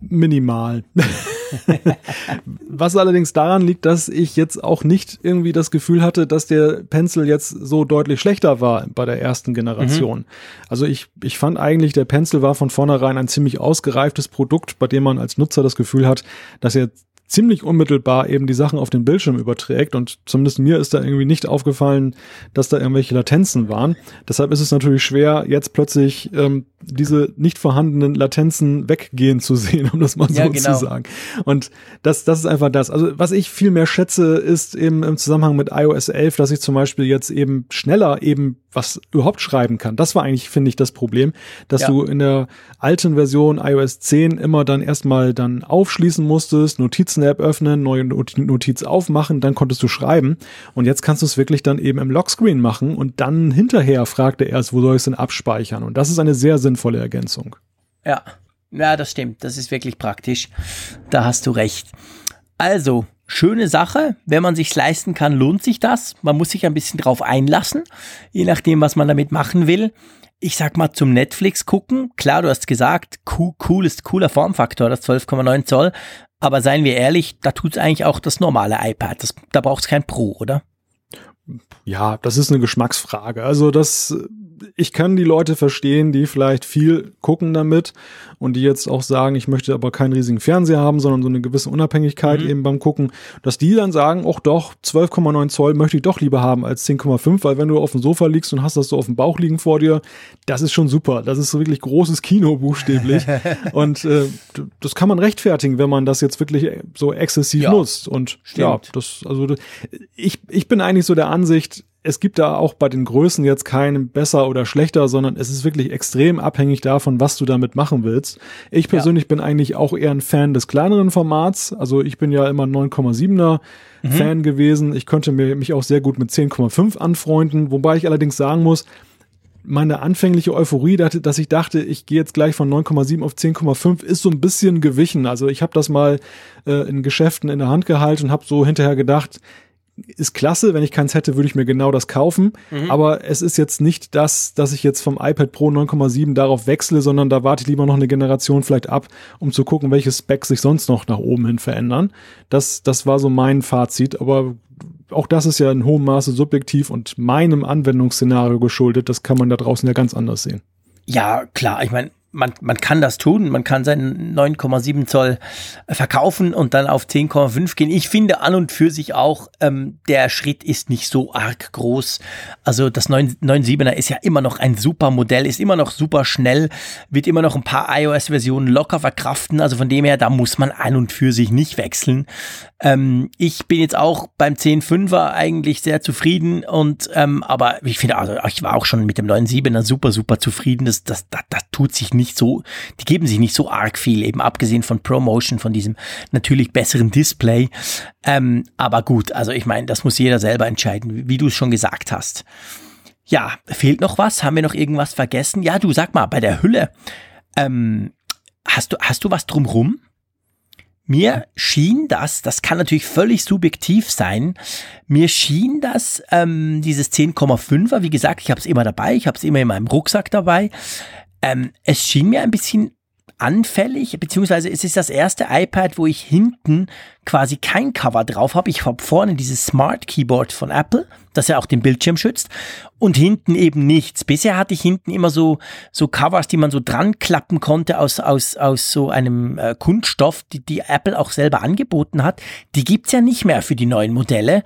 Minimal. Was allerdings daran liegt, dass ich jetzt auch nicht irgendwie das Gefühl hatte, dass der Pencil jetzt so deutlich schlechter war bei der ersten Generation. Mhm. Also ich, ich fand eigentlich, der Pencil war von vornherein ein ziemlich ausgereiftes Produkt, bei dem man als Nutzer das Gefühl hat, dass er ziemlich unmittelbar eben die Sachen auf den Bildschirm überträgt und zumindest mir ist da irgendwie nicht aufgefallen, dass da irgendwelche Latenzen waren. Deshalb ist es natürlich schwer, jetzt plötzlich ähm, diese nicht vorhandenen Latenzen weggehen zu sehen, um das mal so ja, genau. zu sagen. Und das, das ist einfach das. Also was ich viel mehr schätze, ist eben im Zusammenhang mit iOS 11, dass ich zum Beispiel jetzt eben schneller eben was überhaupt schreiben kann. Das war eigentlich, finde ich, das Problem, dass ja. du in der alten Version iOS 10 immer dann erstmal dann aufschließen musstest, Notizen-App öffnen, neue Notiz aufmachen, dann konntest du schreiben. Und jetzt kannst du es wirklich dann eben im Lockscreen machen und dann hinterher fragt er erst, wo soll ich es denn abspeichern? Und das ist eine sehr sinnvolle Ergänzung. Ja. Ja, das stimmt. Das ist wirklich praktisch. Da hast du recht. Also, schöne Sache. Wenn man sich's leisten kann, lohnt sich das. Man muss sich ein bisschen drauf einlassen, je nachdem, was man damit machen will. Ich sag mal zum Netflix gucken. Klar, du hast gesagt, cool, cool ist cooler Formfaktor, das 12,9 Zoll. Aber seien wir ehrlich, da tut's eigentlich auch das normale iPad. Das, da braucht's kein Pro, oder? Ja, das ist eine Geschmacksfrage. Also das ich kann die Leute verstehen, die vielleicht viel gucken damit und die jetzt auch sagen, ich möchte aber keinen riesigen Fernseher haben, sondern so eine gewisse Unabhängigkeit mhm. eben beim Gucken, dass die dann sagen, auch doch, 12,9 Zoll möchte ich doch lieber haben als 10,5, weil wenn du auf dem Sofa liegst und hast das so auf dem Bauch liegen vor dir, das ist schon super. Das ist so wirklich großes Kino buchstäblich. und äh, das kann man rechtfertigen, wenn man das jetzt wirklich so exzessiv ja, nutzt. Und stimmt. ja, das, also ich, ich bin eigentlich so der Ansicht, es gibt da auch bei den Größen jetzt keinen besser oder schlechter, sondern es ist wirklich extrem abhängig davon, was du damit machen willst. Ich persönlich ja. bin eigentlich auch eher ein Fan des kleineren Formats. Also ich bin ja immer 9,7er mhm. Fan gewesen. Ich könnte mir, mich auch sehr gut mit 10,5 anfreunden, wobei ich allerdings sagen muss, meine anfängliche Euphorie, dass ich dachte, ich gehe jetzt gleich von 9,7 auf 10,5, ist so ein bisschen gewichen. Also ich habe das mal äh, in Geschäften in der Hand gehalten und habe so hinterher gedacht, ist klasse. Wenn ich keins hätte, würde ich mir genau das kaufen. Mhm. Aber es ist jetzt nicht das, dass ich jetzt vom iPad Pro 9,7 darauf wechsle, sondern da warte ich lieber noch eine Generation vielleicht ab, um zu gucken, welche Specs sich sonst noch nach oben hin verändern. Das, das war so mein Fazit. Aber auch das ist ja in hohem Maße subjektiv und meinem Anwendungsszenario geschuldet. Das kann man da draußen ja ganz anders sehen. Ja, klar. Ich meine, man, man kann das tun, man kann seinen 9,7 Zoll verkaufen und dann auf 10,5 gehen. Ich finde an und für sich auch, ähm, der Schritt ist nicht so arg groß. Also das 9,7er ist ja immer noch ein super Modell, ist immer noch super schnell, wird immer noch ein paar iOS-Versionen locker verkraften. Also von dem her, da muss man an und für sich nicht wechseln. Ähm, ich bin jetzt auch beim 10.5er eigentlich sehr zufrieden und ähm, aber ich finde, also ich war auch schon mit dem 9.7er super, super zufrieden. Das, das, das, das tut sich nicht so, die geben sich nicht so arg viel, eben abgesehen von Promotion, von diesem natürlich besseren Display. Ähm, aber gut, also ich meine, das muss jeder selber entscheiden, wie, wie du es schon gesagt hast. Ja, fehlt noch was? Haben wir noch irgendwas vergessen? Ja, du sag mal, bei der Hülle, ähm, hast du, hast du was drumrum? Mir schien das, das kann natürlich völlig subjektiv sein, mir schien das, ähm, dieses 10,5er, wie gesagt, ich habe es immer dabei, ich habe es immer in meinem Rucksack dabei. Ähm, es schien mir ein bisschen anfällig, beziehungsweise es ist das erste iPad, wo ich hinten quasi kein Cover drauf habe. Ich habe vorne dieses Smart Keyboard von Apple, das ja auch den Bildschirm schützt, und hinten eben nichts. Bisher hatte ich hinten immer so so Covers, die man so dran klappen konnte aus aus aus so einem äh, Kunststoff, die die Apple auch selber angeboten hat. Die gibt's ja nicht mehr für die neuen Modelle.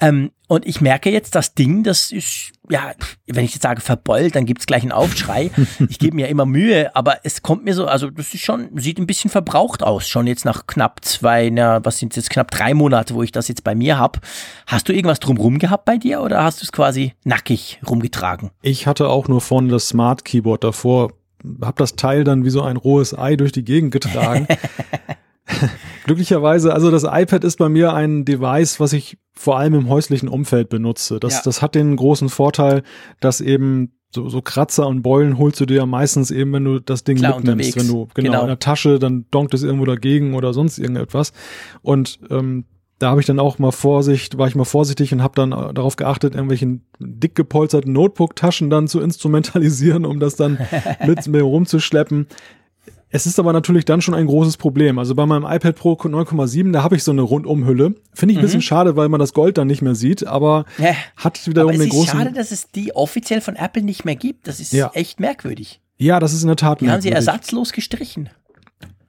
Ähm, und ich merke jetzt, das Ding, das ist, ja, wenn ich jetzt sage verbeult, dann gibt's gleich einen Aufschrei. Ich gebe mir immer Mühe, aber es kommt mir so, also das ist schon, sieht ein bisschen verbraucht aus, schon jetzt nach knapp zwei, na, was sind jetzt knapp drei Monate, wo ich das jetzt bei mir hab. Hast du irgendwas drumrum gehabt bei dir oder hast du es quasi nackig rumgetragen? Ich hatte auch nur vorne das Smart Keyboard davor, hab das Teil dann wie so ein rohes Ei durch die Gegend getragen. Glücklicherweise, also das iPad ist bei mir ein Device, was ich vor allem im häuslichen Umfeld benutze. Das, ja. das hat den großen Vorteil, dass eben so, so Kratzer und Beulen holst du dir ja meistens eben, wenn du das Ding Klar, mitnimmst. Unterwegs. Wenn du genau, genau, in der Tasche, dann donkt es irgendwo dagegen oder sonst irgendetwas. Und ähm, da habe ich dann auch mal Vorsicht, war ich mal vorsichtig und habe dann darauf geachtet, irgendwelchen dick gepolsterten Notebook-Taschen dann zu instrumentalisieren, um das dann mit mir rumzuschleppen. Es ist aber natürlich dann schon ein großes Problem. Also bei meinem iPad Pro 9,7, da habe ich so eine Rundumhülle. Finde ich ein mhm. bisschen schade, weil man das Gold dann nicht mehr sieht, aber ja, hat wiederum aber den großen. Es ist schade, dass es die offiziell von Apple nicht mehr gibt. Das ist ja. echt merkwürdig. Ja, das ist in der Tat die merkwürdig. haben sie ersatzlos gestrichen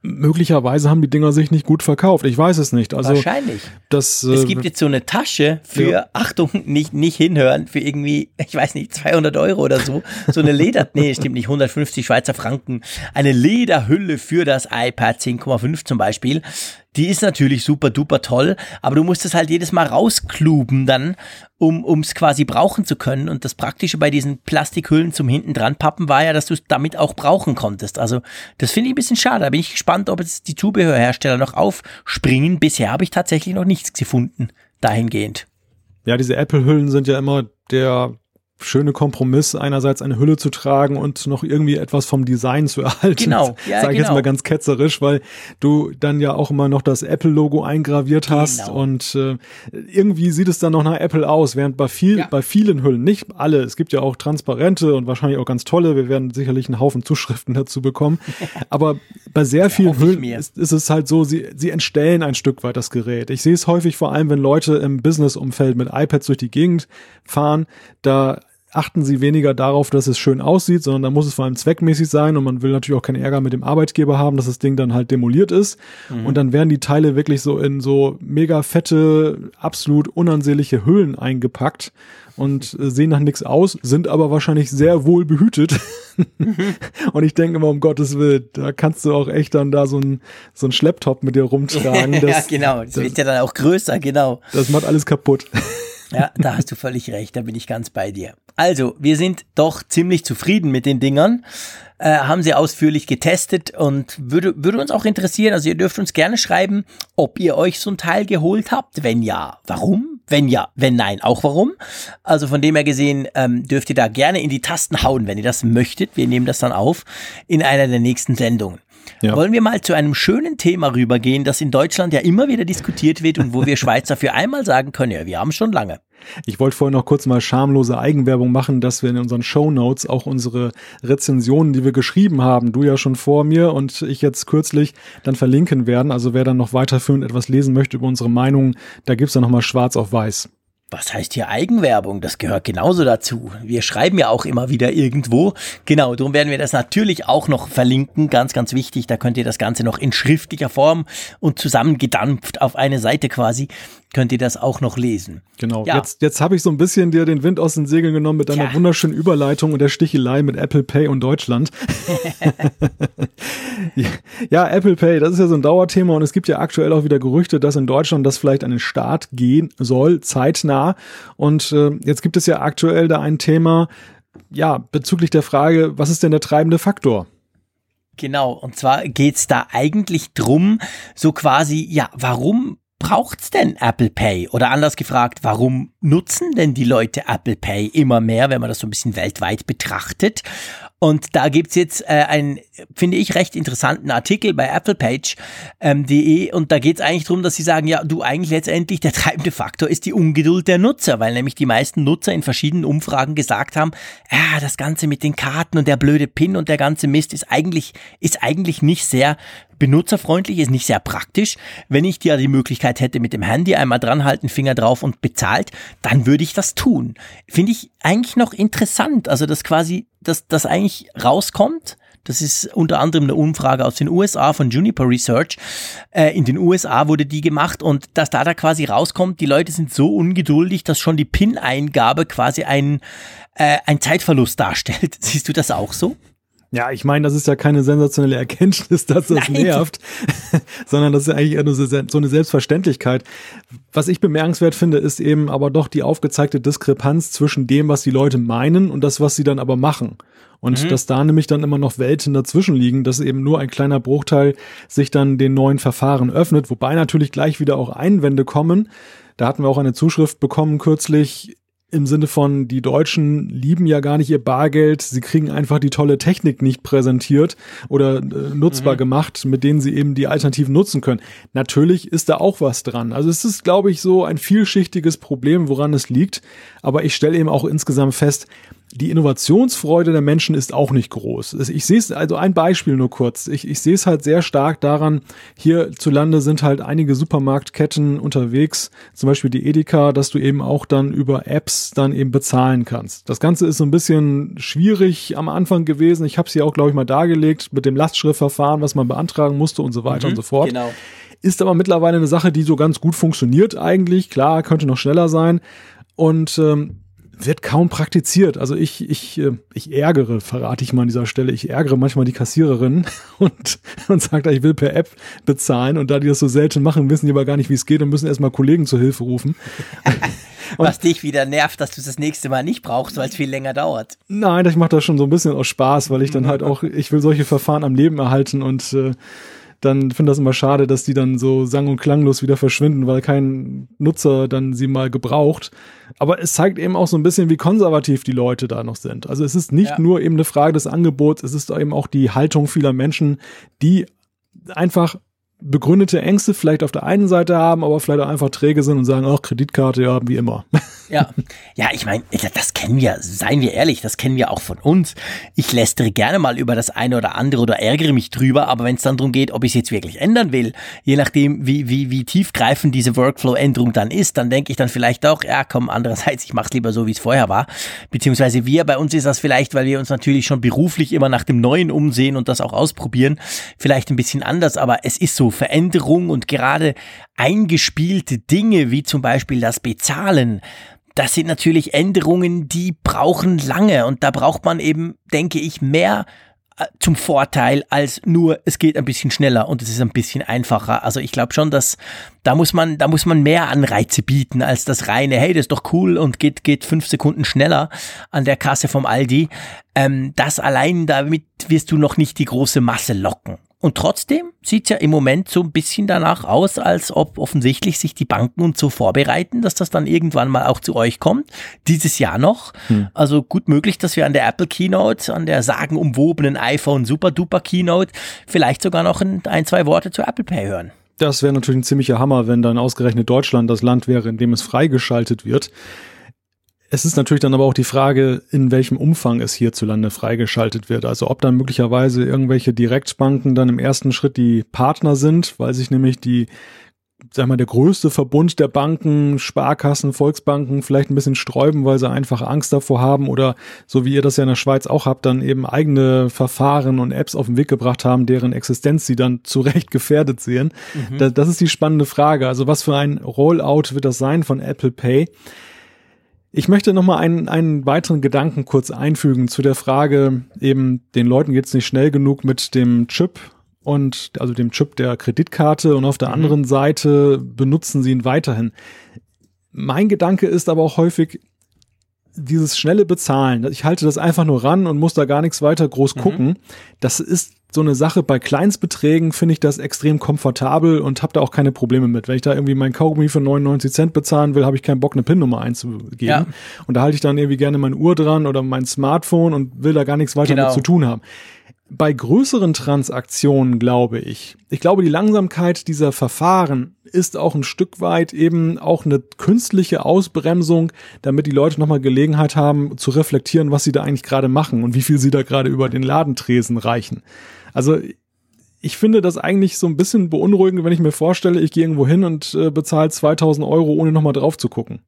möglicherweise haben die Dinger sich nicht gut verkauft. Ich weiß es nicht. Also Wahrscheinlich. Das, äh, es gibt jetzt so eine Tasche für, ja. Achtung, nicht, nicht hinhören, für irgendwie, ich weiß nicht, 200 Euro oder so. So eine Leder, nee, stimmt nicht, 150 Schweizer Franken. Eine Lederhülle für das iPad 10,5 zum Beispiel. Die ist natürlich super duper toll, aber du musst es halt jedes Mal rauskluben dann, um es quasi brauchen zu können. Und das Praktische bei diesen Plastikhüllen zum hinten dran pappen war ja, dass du es damit auch brauchen konntest. Also das finde ich ein bisschen schade. Da bin ich gespannt, ob jetzt die Zubehörhersteller noch aufspringen. Bisher habe ich tatsächlich noch nichts gefunden dahingehend. Ja, diese Apple-Hüllen sind ja immer der schöne Kompromiss, einerseits eine Hülle zu tragen und noch irgendwie etwas vom Design zu erhalten. Genau, ja, Sag ich genau. jetzt mal ganz ketzerisch, weil du dann ja auch immer noch das Apple-Logo eingraviert hast genau. und äh, irgendwie sieht es dann noch nach Apple aus, während bei viel, ja. bei vielen Hüllen, nicht alle, es gibt ja auch transparente und wahrscheinlich auch ganz tolle, wir werden sicherlich einen Haufen Zuschriften dazu bekommen, aber bei sehr vielen Hüllen ist, ist, es halt so, sie, sie entstellen ein Stück weit das Gerät. Ich sehe es häufig vor allem, wenn Leute im Business-Umfeld mit iPads durch die Gegend fahren, da achten sie weniger darauf, dass es schön aussieht, sondern da muss es vor allem zweckmäßig sein und man will natürlich auch keinen Ärger mit dem Arbeitgeber haben, dass das Ding dann halt demoliert ist. Mhm. Und dann werden die Teile wirklich so in so mega fette, absolut unansehnliche Hüllen eingepackt und äh, sehen nach nichts aus, sind aber wahrscheinlich sehr wohl behütet. Und ich denke immer, um Gottes Willen, da kannst du auch echt dann da so ein, so ein Schlepptop mit dir rumtragen. Das, ja, genau. Das, das wird ja dann auch größer, genau. Das macht alles kaputt. Ja, da hast du völlig recht, da bin ich ganz bei dir. Also, wir sind doch ziemlich zufrieden mit den Dingern, äh, haben sie ausführlich getestet und würde, würde uns auch interessieren, also ihr dürft uns gerne schreiben, ob ihr euch so ein Teil geholt habt. Wenn ja, warum? Wenn ja, wenn nein, auch warum? Also von dem her gesehen ähm, dürft ihr da gerne in die Tasten hauen, wenn ihr das möchtet. Wir nehmen das dann auf in einer der nächsten Sendungen. Ja. Wollen wir mal zu einem schönen Thema rübergehen, das in Deutschland ja immer wieder diskutiert wird und wo wir Schweizer für einmal sagen können, ja, wir haben schon lange. Ich wollte vorhin noch kurz mal schamlose Eigenwerbung machen, dass wir in unseren Show Notes auch unsere Rezensionen, die wir geschrieben haben, du ja schon vor mir und ich jetzt kürzlich, dann verlinken werden. Also wer dann noch weiterführend etwas lesen möchte über unsere Meinungen, da gibt's dann nochmal schwarz auf weiß was heißt hier Eigenwerbung? Das gehört genauso dazu. Wir schreiben ja auch immer wieder irgendwo. Genau, darum werden wir das natürlich auch noch verlinken. Ganz, ganz wichtig. Da könnt ihr das Ganze noch in schriftlicher Form und zusammengedampft auf eine Seite quasi könnt ihr das auch noch lesen. Genau. Ja. Jetzt, jetzt habe ich so ein bisschen dir den Wind aus den Segeln genommen mit deiner ja. wunderschönen Überleitung und der Stichelei mit Apple Pay und Deutschland. ja, Apple Pay, das ist ja so ein Dauerthema und es gibt ja aktuell auch wieder Gerüchte, dass in Deutschland das vielleicht an den Start gehen soll, zeitnah. Und äh, jetzt gibt es ja aktuell da ein Thema, ja, bezüglich der Frage, was ist denn der treibende Faktor? Genau, und zwar geht's da eigentlich drum, so quasi, ja, warum braucht's denn Apple Pay? Oder anders gefragt, warum nutzen denn die Leute Apple Pay immer mehr, wenn man das so ein bisschen weltweit betrachtet? Und da gibt's jetzt äh, einen, finde ich, recht interessanten Artikel bei applepage.de ähm, und da geht's eigentlich darum, dass sie sagen, ja, du eigentlich letztendlich der treibende Faktor ist die Ungeduld der Nutzer, weil nämlich die meisten Nutzer in verschiedenen Umfragen gesagt haben, ja, das Ganze mit den Karten und der blöde Pin und der ganze Mist ist eigentlich, ist eigentlich nicht sehr benutzerfreundlich, ist nicht sehr praktisch. Wenn ich dir die Möglichkeit hätte, mit dem Handy einmal dranhalten, Finger drauf und bezahlt, dann würde ich das tun. Finde ich eigentlich noch interessant. Also, dass quasi, dass das eigentlich rauskommt. Das ist unter anderem eine Umfrage aus den USA von Juniper Research. Äh, in den USA wurde die gemacht und dass da da quasi rauskommt, die Leute sind so ungeduldig, dass schon die PIN-Eingabe quasi ein, äh, ein Zeitverlust darstellt. Siehst du das auch so? Ja, ich meine, das ist ja keine sensationelle Erkenntnis, dass das Nein. nervt, sondern das ist eigentlich eher nur so eine Selbstverständlichkeit. Was ich bemerkenswert finde, ist eben aber doch die aufgezeigte Diskrepanz zwischen dem, was die Leute meinen und das, was sie dann aber machen. Und mhm. dass da nämlich dann immer noch Welten dazwischen liegen, dass eben nur ein kleiner Bruchteil sich dann den neuen Verfahren öffnet, wobei natürlich gleich wieder auch Einwände kommen. Da hatten wir auch eine Zuschrift bekommen kürzlich, im Sinne von, die Deutschen lieben ja gar nicht ihr Bargeld, sie kriegen einfach die tolle Technik nicht präsentiert oder äh, nutzbar mhm. gemacht, mit denen sie eben die Alternativen nutzen können. Natürlich ist da auch was dran. Also es ist, glaube ich, so ein vielschichtiges Problem, woran es liegt. Aber ich stelle eben auch insgesamt fest, die Innovationsfreude der Menschen ist auch nicht groß. Ich sehe es, also ein Beispiel nur kurz. Ich, ich sehe es halt sehr stark daran, hierzulande sind halt einige Supermarktketten unterwegs, zum Beispiel die Edeka, dass du eben auch dann über Apps dann eben bezahlen kannst. Das Ganze ist so ein bisschen schwierig am Anfang gewesen. Ich habe es hier auch, glaube ich, mal dargelegt mit dem Lastschriftverfahren, was man beantragen musste und so weiter mhm, und so fort. Genau. Ist aber mittlerweile eine Sache, die so ganz gut funktioniert eigentlich. Klar, könnte noch schneller sein. Und ähm, wird kaum praktiziert. Also ich, ich, äh, ich ärgere, verrate ich mal an dieser Stelle, ich ärgere manchmal die Kassiererin und, und sagt, ich will per App bezahlen und da die das so selten machen, wissen die aber gar nicht, wie es geht und müssen erstmal Kollegen zur Hilfe rufen. Was dich wieder nervt, dass du das nächste Mal nicht brauchst, weil es viel länger dauert. Nein, ich mache das schon so ein bisschen aus Spaß, weil ich dann halt auch, ich will solche Verfahren am Leben erhalten und äh, dann finde das immer schade, dass die dann so sang- und klanglos wieder verschwinden, weil kein Nutzer dann sie mal gebraucht. Aber es zeigt eben auch so ein bisschen, wie konservativ die Leute da noch sind. Also es ist nicht ja. nur eben eine Frage des Angebots, es ist eben auch die Haltung vieler Menschen, die einfach begründete Ängste vielleicht auf der einen Seite haben, aber vielleicht auch einfach träge sind und sagen, ach, Kreditkarte, ja, wie immer. Ja, ja, ich meine, das kennen wir, seien wir ehrlich, das kennen wir auch von uns. Ich lästere gerne mal über das eine oder andere oder ärgere mich drüber, aber wenn es dann darum geht, ob ich es jetzt wirklich ändern will, je nachdem, wie, wie, wie tiefgreifend diese Workflow-Änderung dann ist, dann denke ich dann vielleicht auch, ja, komm, andererseits, ich mache es lieber so, wie es vorher war. Beziehungsweise wir, bei uns ist das vielleicht, weil wir uns natürlich schon beruflich immer nach dem Neuen umsehen und das auch ausprobieren, vielleicht ein bisschen anders, aber es ist so, Veränderung und gerade eingespielte Dinge, wie zum Beispiel das Bezahlen, das sind natürlich Änderungen, die brauchen lange und da braucht man eben, denke ich, mehr äh, zum Vorteil als nur es geht ein bisschen schneller und es ist ein bisschen einfacher. Also ich glaube schon, dass da muss man da muss man mehr Anreize bieten als das reine Hey, das ist doch cool und geht geht fünf Sekunden schneller an der Kasse vom Aldi. Ähm, das allein damit wirst du noch nicht die große Masse locken. Und trotzdem sieht es ja im Moment so ein bisschen danach aus, als ob offensichtlich sich die Banken und so vorbereiten, dass das dann irgendwann mal auch zu euch kommt. Dieses Jahr noch. Hm. Also gut möglich, dass wir an der Apple Keynote, an der sagenumwobenen iPhone Super Duper Keynote vielleicht sogar noch ein, ein zwei Worte zu Apple Pay hören. Das wäre natürlich ein ziemlicher Hammer, wenn dann ausgerechnet Deutschland das Land wäre, in dem es freigeschaltet wird. Es ist natürlich dann aber auch die Frage, in welchem Umfang es hierzulande freigeschaltet wird. Also ob dann möglicherweise irgendwelche Direktbanken dann im ersten Schritt die Partner sind, weil sich nämlich die, sag mal, der größte Verbund der Banken, Sparkassen, Volksbanken vielleicht ein bisschen sträuben, weil sie einfach Angst davor haben oder so wie ihr das ja in der Schweiz auch habt, dann eben eigene Verfahren und Apps auf den Weg gebracht haben, deren Existenz sie dann zu Recht gefährdet sehen. Mhm. Das, das ist die spannende Frage. Also was für ein Rollout wird das sein von Apple Pay? Ich möchte noch mal einen, einen weiteren Gedanken kurz einfügen zu der Frage, eben den Leuten geht's nicht schnell genug mit dem Chip und also dem Chip der Kreditkarte und auf der mhm. anderen Seite benutzen sie ihn weiterhin. Mein Gedanke ist aber auch häufig, dieses schnelle Bezahlen, ich halte das einfach nur ran und muss da gar nichts weiter groß mhm. gucken. Das ist so eine Sache. Bei Kleinstbeträgen finde ich das extrem komfortabel und habe da auch keine Probleme mit. Wenn ich da irgendwie mein Kaugummi für 99 Cent bezahlen will, habe ich keinen Bock, eine PIN-Nummer einzugeben. Ja. Und da halte ich dann irgendwie gerne mein Uhr dran oder mein Smartphone und will da gar nichts weiter genau. mit zu tun haben bei größeren Transaktionen glaube ich, ich glaube, die Langsamkeit dieser Verfahren ist auch ein Stück weit eben auch eine künstliche Ausbremsung, damit die Leute nochmal Gelegenheit haben zu reflektieren, was sie da eigentlich gerade machen und wie viel sie da gerade über den Ladentresen reichen. Also ich finde das eigentlich so ein bisschen beunruhigend, wenn ich mir vorstelle, ich gehe irgendwo hin und äh, bezahle 2000 Euro, ohne nochmal drauf zu gucken.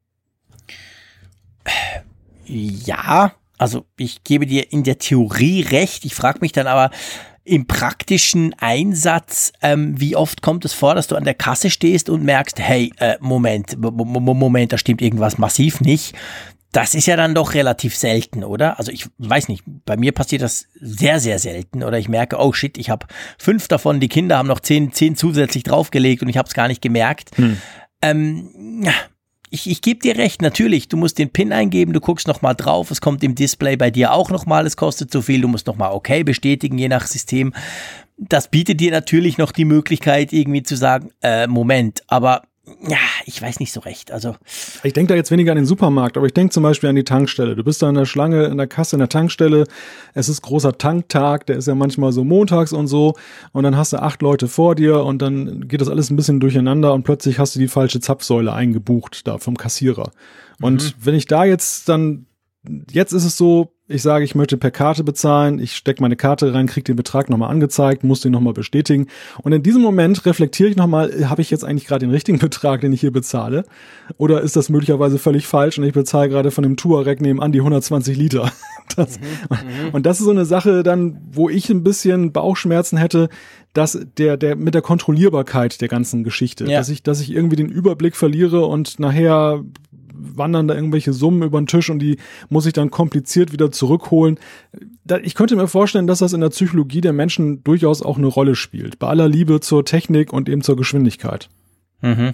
Ja, also ich gebe dir in der Theorie recht. Ich frage mich dann aber im praktischen Einsatz, ähm, wie oft kommt es vor, dass du an der Kasse stehst und merkst, hey, äh, Moment, Moment, da stimmt irgendwas massiv nicht. Das ist ja dann doch relativ selten, oder? Also ich weiß nicht, bei mir passiert das sehr, sehr selten. Oder ich merke, oh shit, ich habe fünf davon, die Kinder haben noch zehn, zehn zusätzlich draufgelegt und ich habe es gar nicht gemerkt. Hm. Ähm, ich, ich gebe dir recht, natürlich, du musst den PIN eingeben, du guckst nochmal drauf, es kommt im Display bei dir auch nochmal, es kostet so viel, du musst nochmal okay bestätigen, je nach System. Das bietet dir natürlich noch die Möglichkeit, irgendwie zu sagen, äh, Moment, aber ja, ich weiß nicht so recht. Also ich denke da jetzt weniger an den Supermarkt, aber ich denke zum Beispiel an die Tankstelle. Du bist da in der Schlange, in der Kasse, in der Tankstelle. Es ist großer Tanktag, der ist ja manchmal so montags und so. Und dann hast du acht Leute vor dir und dann geht das alles ein bisschen durcheinander und plötzlich hast du die falsche Zapfsäule eingebucht da vom Kassierer. Und mhm. wenn ich da jetzt dann, jetzt ist es so, ich sage, ich möchte per Karte bezahlen, ich stecke meine Karte rein, kriege den Betrag nochmal angezeigt, muss den nochmal bestätigen. Und in diesem Moment reflektiere ich nochmal, habe ich jetzt eigentlich gerade den richtigen Betrag, den ich hier bezahle? Oder ist das möglicherweise völlig falsch und ich bezahle gerade von dem Touareg nebenan die 120 Liter? Das, mhm, mhm, und das ist so eine Sache dann, wo ich ein bisschen Bauchschmerzen hätte, dass der, der mit der Kontrollierbarkeit der ganzen Geschichte, ja. dass ich, dass ich irgendwie den Überblick verliere und nachher wandern da irgendwelche Summen über den Tisch und die muss ich dann kompliziert wieder zurückholen. Ich könnte mir vorstellen, dass das in der Psychologie der Menschen durchaus auch eine Rolle spielt. Bei aller Liebe zur Technik und eben zur Geschwindigkeit. Mhm.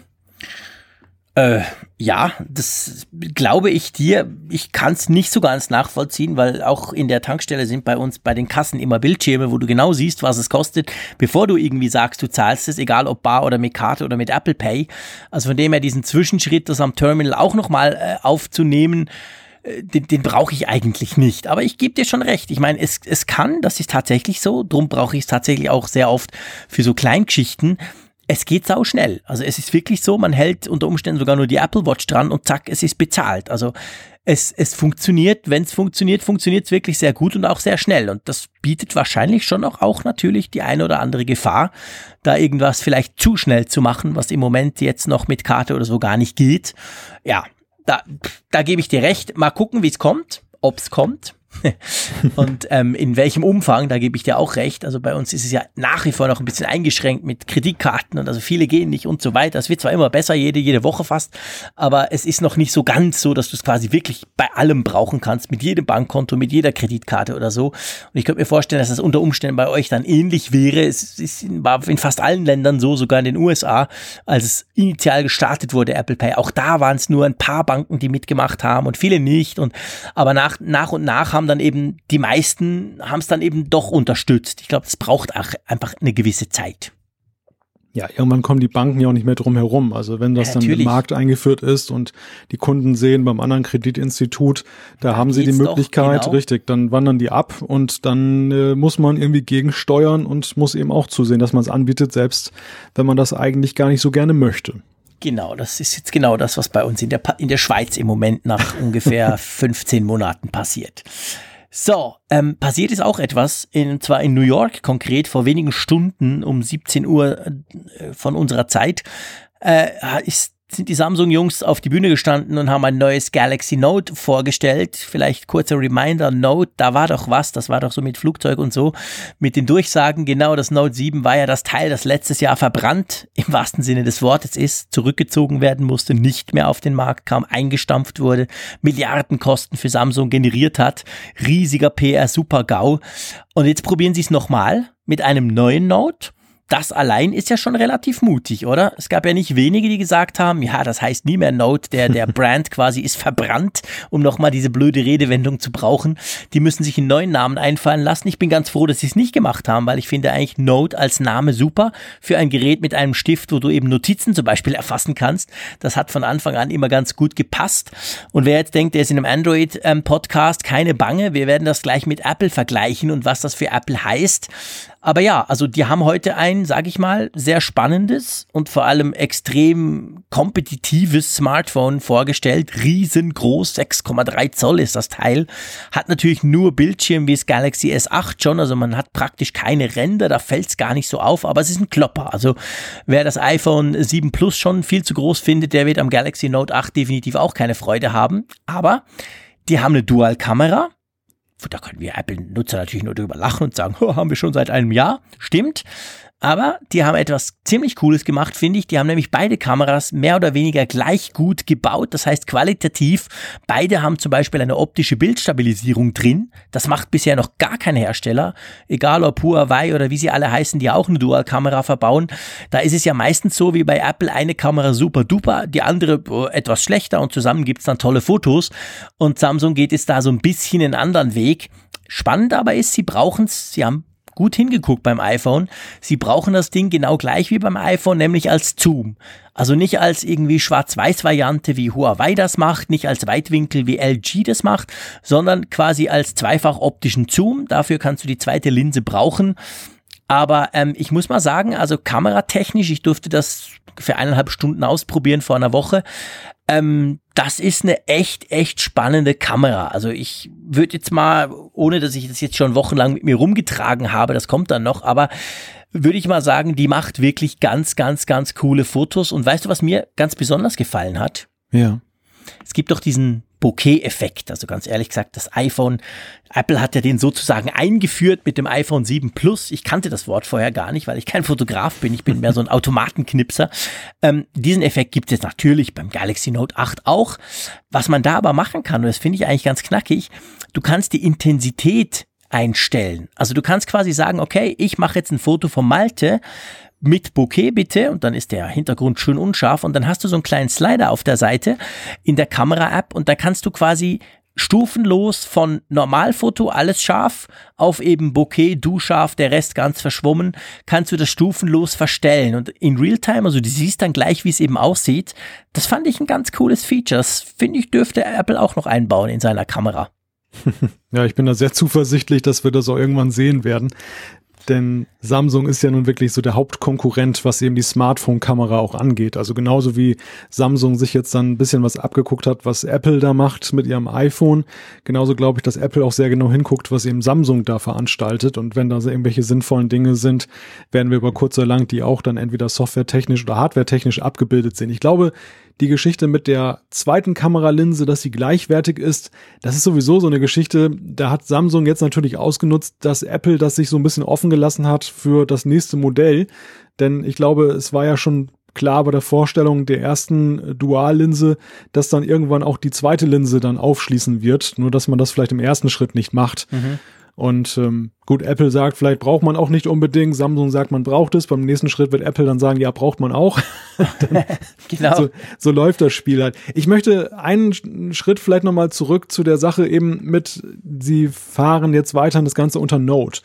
Äh, ja, das glaube ich dir. Ich kann es nicht so ganz nachvollziehen, weil auch in der Tankstelle sind bei uns bei den Kassen immer Bildschirme, wo du genau siehst, was es kostet, bevor du irgendwie sagst, du zahlst es, egal ob bar oder mit Karte oder mit Apple Pay. Also von dem her diesen Zwischenschritt, das am Terminal auch nochmal äh, aufzunehmen, äh, den, den brauche ich eigentlich nicht. Aber ich gebe dir schon recht. Ich meine, es, es kann, das ist tatsächlich so. Drum brauche ich es tatsächlich auch sehr oft für so Kleingeschichten es geht sau schnell. Also es ist wirklich so, man hält unter Umständen sogar nur die Apple Watch dran und zack, es ist bezahlt. Also es, es funktioniert, wenn es funktioniert, funktioniert es wirklich sehr gut und auch sehr schnell. Und das bietet wahrscheinlich schon auch, auch natürlich die eine oder andere Gefahr, da irgendwas vielleicht zu schnell zu machen, was im Moment jetzt noch mit Karte oder so gar nicht geht. Ja, da, da gebe ich dir recht. Mal gucken, wie es kommt, ob es kommt. und ähm, in welchem Umfang, da gebe ich dir auch recht. Also bei uns ist es ja nach wie vor noch ein bisschen eingeschränkt mit Kreditkarten und also viele gehen nicht und so weiter. Es wird zwar immer besser, jede, jede Woche fast, aber es ist noch nicht so ganz so, dass du es quasi wirklich bei allem brauchen kannst, mit jedem Bankkonto, mit jeder Kreditkarte oder so. Und ich könnte mir vorstellen, dass das unter Umständen bei euch dann ähnlich wäre. Es ist in, war in fast allen Ländern so, sogar in den USA, als es initial gestartet wurde, Apple Pay. Auch da waren es nur ein paar Banken, die mitgemacht haben und viele nicht. Und aber nach, nach und nach haben haben dann eben, die meisten haben es dann eben doch unterstützt. Ich glaube, es braucht auch einfach eine gewisse Zeit. Ja, irgendwann kommen die Banken ja auch nicht mehr drum herum. Also wenn das ja, dann im Markt eingeführt ist und die Kunden sehen beim anderen Kreditinstitut, da ja, haben sie die Möglichkeit, doch, genau. richtig, dann wandern die ab und dann äh, muss man irgendwie gegensteuern und muss eben auch zusehen, dass man es anbietet, selbst wenn man das eigentlich gar nicht so gerne möchte. Genau, das ist jetzt genau das, was bei uns in der, in der Schweiz im Moment nach ungefähr 15 Monaten passiert. So, ähm, passiert ist auch etwas, in, zwar in New York konkret, vor wenigen Stunden um 17 Uhr äh, von unserer Zeit, äh, ist sind die Samsung-Jungs auf die Bühne gestanden und haben ein neues Galaxy Note vorgestellt. Vielleicht kurzer Reminder, Note, da war doch was, das war doch so mit Flugzeug und so, mit den Durchsagen, genau, das Note 7 war ja das Teil, das letztes Jahr verbrannt, im wahrsten Sinne des Wortes ist, zurückgezogen werden musste, nicht mehr auf den Markt kam, eingestampft wurde, Milliardenkosten für Samsung generiert hat, riesiger PR-Super-GAU. Und jetzt probieren sie es nochmal mit einem neuen Note das allein ist ja schon relativ mutig, oder? Es gab ja nicht wenige, die gesagt haben, ja, das heißt nie mehr Note, der, der Brand quasi ist verbrannt, um nochmal diese blöde Redewendung zu brauchen. Die müssen sich einen neuen Namen einfallen lassen. Ich bin ganz froh, dass sie es nicht gemacht haben, weil ich finde eigentlich Note als Name super für ein Gerät mit einem Stift, wo du eben Notizen zum Beispiel erfassen kannst. Das hat von Anfang an immer ganz gut gepasst. Und wer jetzt denkt, der ist in einem Android-Podcast, ähm, keine Bange, wir werden das gleich mit Apple vergleichen und was das für Apple heißt. Aber ja, also die haben heute ein, sage ich mal, sehr spannendes und vor allem extrem kompetitives Smartphone vorgestellt. Riesengroß, 6,3 Zoll ist das Teil. Hat natürlich nur Bildschirm wie das Galaxy S8 schon, also man hat praktisch keine Ränder, da fällt es gar nicht so auf, aber es ist ein Klopper. Also wer das iPhone 7 Plus schon viel zu groß findet, der wird am Galaxy Note 8 definitiv auch keine Freude haben. Aber die haben eine Dual-Kamera da können wir Apple-Nutzer natürlich nur drüber lachen und sagen, haben wir schon seit einem Jahr. Stimmt. Aber die haben etwas ziemlich Cooles gemacht, finde ich. Die haben nämlich beide Kameras mehr oder weniger gleich gut gebaut. Das heißt qualitativ. Beide haben zum Beispiel eine optische Bildstabilisierung drin. Das macht bisher noch gar kein Hersteller. Egal ob Huawei oder wie sie alle heißen, die auch eine Dual-Kamera verbauen. Da ist es ja meistens so wie bei Apple eine Kamera super duper, die andere oh, etwas schlechter und zusammen gibt's dann tolle Fotos. Und Samsung geht jetzt da so ein bisschen einen anderen Weg. Spannend aber ist, sie brauchen es, sie haben gut hingeguckt beim iPhone. Sie brauchen das Ding genau gleich wie beim iPhone, nämlich als Zoom. Also nicht als irgendwie Schwarz-Weiß-Variante, wie Huawei das macht, nicht als Weitwinkel, wie LG das macht, sondern quasi als zweifach optischen Zoom. Dafür kannst du die zweite Linse brauchen. Aber ähm, ich muss mal sagen, also kameratechnisch, ich durfte das für eineinhalb Stunden ausprobieren vor einer Woche. Ähm, das ist eine echt, echt spannende Kamera. Also ich würde jetzt mal, ohne dass ich das jetzt schon wochenlang mit mir rumgetragen habe, das kommt dann noch, aber würde ich mal sagen, die macht wirklich ganz, ganz, ganz coole Fotos. Und weißt du, was mir ganz besonders gefallen hat? Ja. Es gibt doch diesen Bokeh-Effekt. Also ganz ehrlich gesagt, das iPhone, Apple hat ja den sozusagen eingeführt mit dem iPhone 7 Plus. Ich kannte das Wort vorher gar nicht, weil ich kein Fotograf bin. Ich bin mehr so ein Automatenknipser. Ähm, diesen Effekt gibt es natürlich beim Galaxy Note 8 auch. Was man da aber machen kann, und das finde ich eigentlich ganz knackig, du kannst die Intensität einstellen. Also du kannst quasi sagen, okay, ich mache jetzt ein Foto von Malte mit Bokeh bitte und dann ist der Hintergrund schön unscharf und dann hast du so einen kleinen Slider auf der Seite in der Kamera-App und da kannst du quasi stufenlos von Normalfoto, alles scharf, auf eben Bokeh, du scharf, der Rest ganz verschwommen, kannst du das stufenlos verstellen und in Realtime, also du siehst dann gleich, wie es eben aussieht. Das fand ich ein ganz cooles Feature. Das finde ich, dürfte Apple auch noch einbauen in seiner Kamera. Ja, ich bin da sehr zuversichtlich, dass wir das auch irgendwann sehen werden. Denn Samsung ist ja nun wirklich so der Hauptkonkurrent, was eben die Smartphone-Kamera auch angeht. Also genauso wie Samsung sich jetzt dann ein bisschen was abgeguckt hat, was Apple da macht mit ihrem iPhone. Genauso glaube ich, dass Apple auch sehr genau hinguckt, was eben Samsung da veranstaltet. Und wenn da so irgendwelche sinnvollen Dinge sind, werden wir über kurz oder lang die auch dann entweder softwaretechnisch oder hardwaretechnisch abgebildet sehen. Ich glaube, die Geschichte mit der zweiten Kameralinse, dass sie gleichwertig ist, das ist sowieso so eine Geschichte. Da hat Samsung jetzt natürlich ausgenutzt, dass Apple das sich so ein bisschen offen gelassen hat für das nächste Modell. Denn ich glaube, es war ja schon klar bei der Vorstellung der ersten Duallinse, dass dann irgendwann auch die zweite Linse dann aufschließen wird. Nur, dass man das vielleicht im ersten Schritt nicht macht. Mhm. Und ähm, gut, Apple sagt, vielleicht braucht man auch nicht unbedingt. Samsung sagt, man braucht es. Beim nächsten Schritt wird Apple dann sagen, ja, braucht man auch. dann, genau. So, so, läuft das Spiel halt. Ich möchte einen Schritt vielleicht nochmal zurück zu der Sache eben mit, sie fahren jetzt weiter das Ganze unter Note.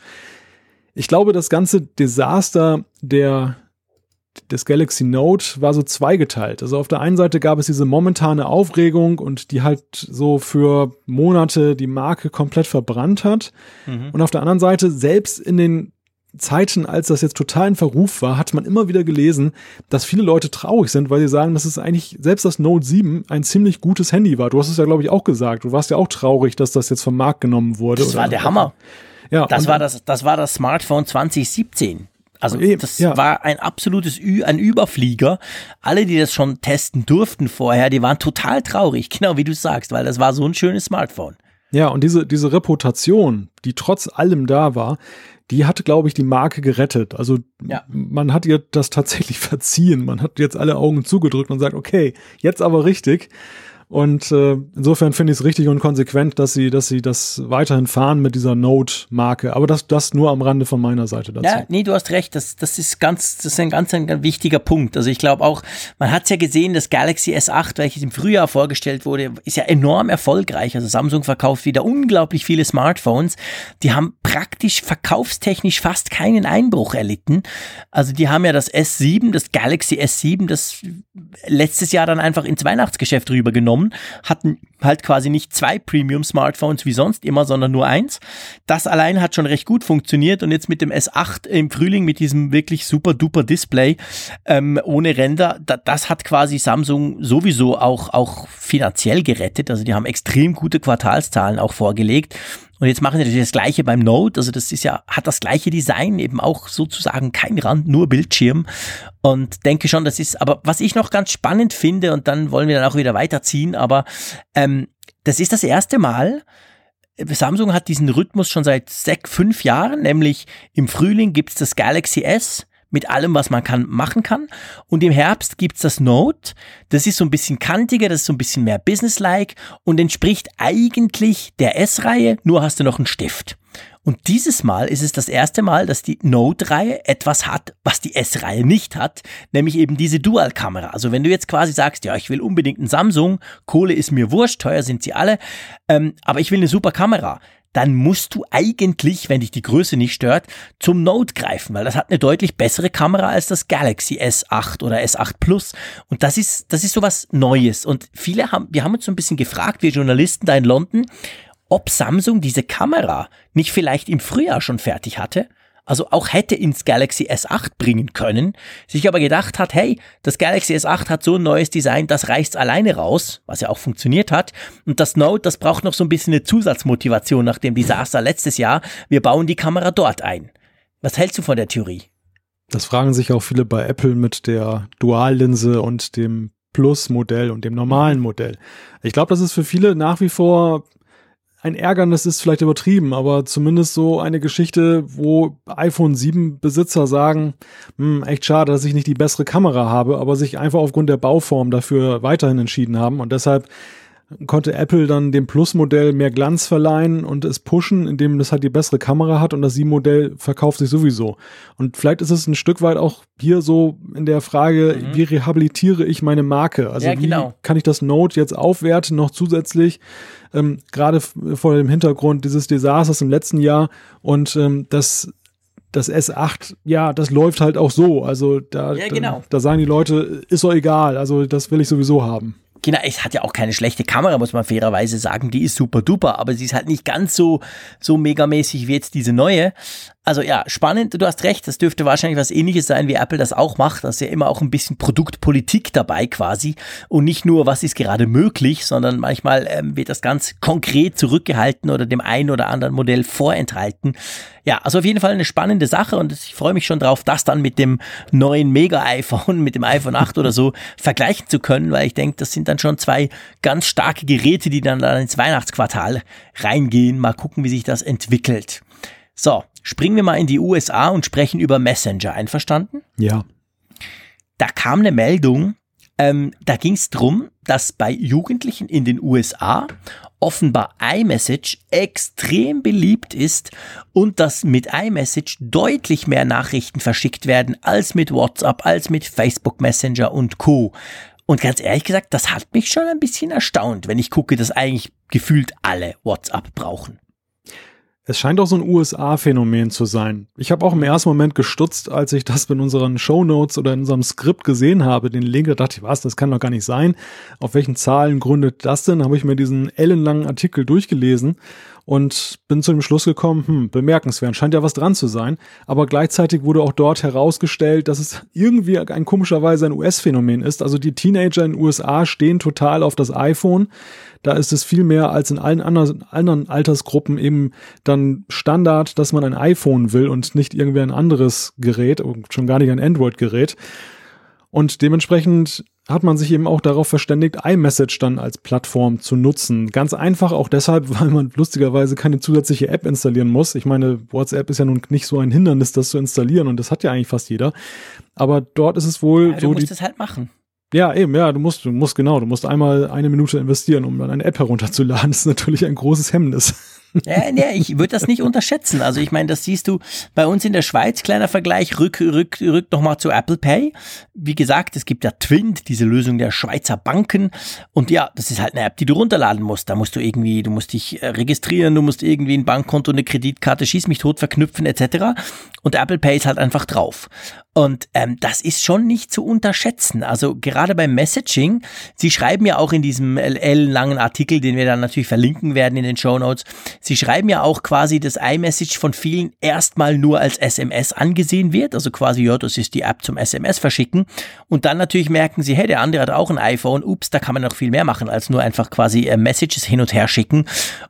Ich glaube, das ganze Desaster der des Galaxy Note war so zweigeteilt. Also auf der einen Seite gab es diese momentane Aufregung und die halt so für Monate die Marke komplett verbrannt hat. Mhm. Und auf der anderen Seite, selbst in den Zeiten, als das jetzt total in Verruf war, hat man immer wieder gelesen, dass viele Leute traurig sind, weil sie sagen, dass es eigentlich selbst das Note 7 ein ziemlich gutes Handy war. Du hast es ja, glaube ich, auch gesagt. Du warst ja auch traurig, dass das jetzt vom Markt genommen wurde. Das war der Hammer. Ja, das war das, das war das Smartphone 2017. Also das ja. war ein absolutes Ü, ein Überflieger. Alle, die das schon testen durften vorher, die waren total traurig, genau wie du sagst, weil das war so ein schönes Smartphone. Ja, und diese, diese Reputation, die trotz allem da war, die hat, glaube ich, die Marke gerettet. Also ja. man hat ihr das tatsächlich verziehen. Man hat jetzt alle Augen zugedrückt und sagt, okay, jetzt aber richtig. Und äh, insofern finde ich es richtig und konsequent, dass sie, dass sie das weiterhin fahren mit dieser Note-Marke. Aber das, das nur am Rande von meiner Seite dazu. Ja, nee, du hast recht. Das, das ist ganz, das ist ein ganz ein wichtiger Punkt. Also ich glaube auch, man hat es ja gesehen, das Galaxy S8, welches im Frühjahr vorgestellt wurde, ist ja enorm erfolgreich. Also Samsung verkauft wieder unglaublich viele Smartphones. Die haben praktisch verkaufstechnisch fast keinen Einbruch erlitten. Also die haben ja das S7, das Galaxy S7, das letztes Jahr dann einfach ins Weihnachtsgeschäft rübergenommen genommen, hatten halt quasi nicht zwei Premium-Smartphones wie sonst immer, sondern nur eins. Das allein hat schon recht gut funktioniert und jetzt mit dem S8 im Frühling mit diesem wirklich super duper Display ähm, ohne Ränder, da, das hat quasi Samsung sowieso auch, auch finanziell gerettet. Also die haben extrem gute Quartalszahlen auch vorgelegt. Und jetzt machen sie natürlich das gleiche beim Note. Also das ist ja, hat das gleiche Design, eben auch sozusagen kein Rand, nur Bildschirm. Und denke schon, das ist, aber was ich noch ganz spannend finde, und dann wollen wir dann auch wieder weiterziehen, aber ähm, das ist das erste Mal, Samsung hat diesen Rhythmus schon seit sechs, fünf Jahren, nämlich im Frühling gibt's das Galaxy S, mit allem, was man kann, machen kann. Und im Herbst gibt's das Note. Das ist so ein bisschen kantiger, das ist so ein bisschen mehr businesslike und entspricht eigentlich der S-Reihe, nur hast du noch einen Stift. Und dieses Mal ist es das erste Mal, dass die Note-Reihe etwas hat, was die S-Reihe nicht hat, nämlich eben diese Dual-Kamera. Also wenn du jetzt quasi sagst, ja, ich will unbedingt einen Samsung, Kohle ist mir wurscht, teuer sind sie alle, ähm, aber ich will eine super Kamera, dann musst du eigentlich, wenn dich die Größe nicht stört, zum Note greifen, weil das hat eine deutlich bessere Kamera als das Galaxy S8 oder S8 Plus. Und das ist, das ist sowas Neues. Und viele haben, wir haben uns so ein bisschen gefragt, wir Journalisten da in London, ob Samsung diese Kamera nicht vielleicht im Frühjahr schon fertig hatte also auch hätte ins Galaxy S8 bringen können, sich aber gedacht hat, hey, das Galaxy S8 hat so ein neues Design, das reißt alleine raus, was ja auch funktioniert hat. Und das Note, das braucht noch so ein bisschen eine Zusatzmotivation nach dem Desaster letztes Jahr. Wir bauen die Kamera dort ein. Was hältst du von der Theorie? Das fragen sich auch viele bei Apple mit der Duallinse und dem Plus-Modell und dem normalen Modell. Ich glaube, das ist für viele nach wie vor ein Ärgernis ist vielleicht übertrieben, aber zumindest so eine Geschichte, wo iPhone 7 Besitzer sagen, hm, echt schade, dass ich nicht die bessere Kamera habe, aber sich einfach aufgrund der Bauform dafür weiterhin entschieden haben und deshalb konnte Apple dann dem Plus-Modell mehr Glanz verleihen und es pushen, indem das halt die bessere Kamera hat und das 7-Modell verkauft sich sowieso. Und vielleicht ist es ein Stück weit auch hier so in der Frage, mhm. wie rehabilitiere ich meine Marke? Also ja, genau. wie kann ich das Note jetzt aufwerten noch zusätzlich? Ähm, Gerade vor dem Hintergrund dieses Desasters im letzten Jahr und ähm, das das S8, ja, das läuft halt auch so. Also da, ja, genau. da, da sagen die Leute, ist doch egal, also das will ich sowieso haben. Genau, es hat ja auch keine schlechte Kamera, muss man fairerweise sagen. Die ist super duper, aber sie ist halt nicht ganz so, so megamäßig wie jetzt diese neue. Also ja, spannend, du hast recht, das dürfte wahrscheinlich was ähnliches sein, wie Apple das auch macht. Das ist ja immer auch ein bisschen Produktpolitik dabei quasi und nicht nur, was ist gerade möglich, sondern manchmal ähm, wird das ganz konkret zurückgehalten oder dem einen oder anderen Modell vorenthalten. Ja, also auf jeden Fall eine spannende Sache und ich freue mich schon drauf, das dann mit dem neuen Mega-iPhone, mit dem iPhone 8 oder so vergleichen zu können, weil ich denke, das sind dann schon zwei ganz starke Geräte, die dann, dann ins Weihnachtsquartal reingehen. Mal gucken, wie sich das entwickelt. So, springen wir mal in die USA und sprechen über Messenger. Einverstanden? Ja. Da kam eine Meldung, ähm, da ging es drum, dass bei Jugendlichen in den USA offenbar iMessage extrem beliebt ist und dass mit iMessage deutlich mehr Nachrichten verschickt werden als mit WhatsApp, als mit Facebook Messenger und Co. Und ganz ehrlich gesagt, das hat mich schon ein bisschen erstaunt, wenn ich gucke, dass eigentlich gefühlt alle WhatsApp brauchen. Es scheint auch so ein USA-Phänomen zu sein. Ich habe auch im ersten Moment gestutzt, als ich das in unseren Show Notes oder in unserem Skript gesehen habe, den Link, da dachte ich, was, das kann doch gar nicht sein. Auf welchen Zahlen gründet das denn? Habe ich mir diesen ellenlangen Artikel durchgelesen und bin zu dem Schluss gekommen, hm, bemerkenswert, scheint ja was dran zu sein. Aber gleichzeitig wurde auch dort herausgestellt, dass es irgendwie ein komischerweise ein US-Phänomen ist. Also die Teenager in den USA stehen total auf das iPhone. Da ist es viel mehr als in allen anderen, anderen Altersgruppen eben dann Standard, dass man ein iPhone will und nicht irgendwie ein anderes Gerät und schon gar nicht ein Android-Gerät. Und dementsprechend hat man sich eben auch darauf verständigt, iMessage dann als Plattform zu nutzen. Ganz einfach auch deshalb, weil man lustigerweise keine zusätzliche App installieren muss. Ich meine, WhatsApp ist ja nun nicht so ein Hindernis, das zu installieren und das hat ja eigentlich fast jeder. Aber dort ist es wohl ja, so. Du musst es halt machen. Ja, eben, ja, du musst, du musst genau, du musst einmal eine Minute investieren, um dann eine App herunterzuladen. Das ist natürlich ein großes Hemmnis. Ja, ja, ich würde das nicht unterschätzen. Also ich meine, das siehst du bei uns in der Schweiz, kleiner Vergleich, rück, rück, rück nochmal zu Apple Pay. Wie gesagt, es gibt ja Twint, diese Lösung der Schweizer Banken. Und ja, das ist halt eine App, die du runterladen musst. Da musst du irgendwie, du musst dich äh, registrieren, du musst irgendwie ein Bankkonto, eine Kreditkarte, schieß mich tot verknüpfen etc. Und Apple Pay ist halt einfach drauf. Und ähm, das ist schon nicht zu unterschätzen. Also gerade beim Messaging, Sie schreiben ja auch in diesem LL-langen Artikel, den wir dann natürlich verlinken werden in den Show Notes, Sie schreiben ja auch quasi, dass iMessage von vielen erstmal nur als SMS angesehen wird. Also quasi, ja, das ist die App zum SMS verschicken. Und dann natürlich merken Sie, hey, der andere hat auch ein iPhone. Ups, da kann man noch viel mehr machen, als nur einfach quasi äh, Messages hin und her schicken.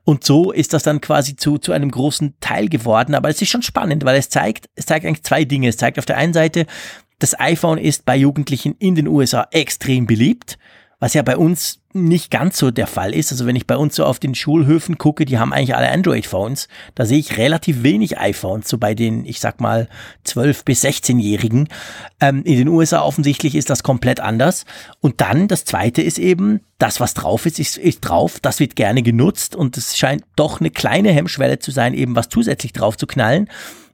Und so ist das dann quasi zu, zu einem großen Teil geworden. Aber es ist schon spannend, weil es zeigt, es zeigt eigentlich zwei Dinge. Es zeigt auf der einen Seite, das iPhone ist bei Jugendlichen in den USA extrem beliebt, was ja bei uns nicht ganz so der Fall ist. Also wenn ich bei uns so auf den Schulhöfen gucke, die haben eigentlich alle Android-Phones. Da sehe ich relativ wenig iPhones, so bei den, ich sag mal, 12- bis 16-Jährigen. Ähm, in den USA offensichtlich ist das komplett anders. Und dann, das zweite ist eben, das, was drauf ist, ist, ist drauf. Das wird gerne genutzt und es scheint doch eine kleine Hemmschwelle zu sein, eben was zusätzlich drauf zu knallen.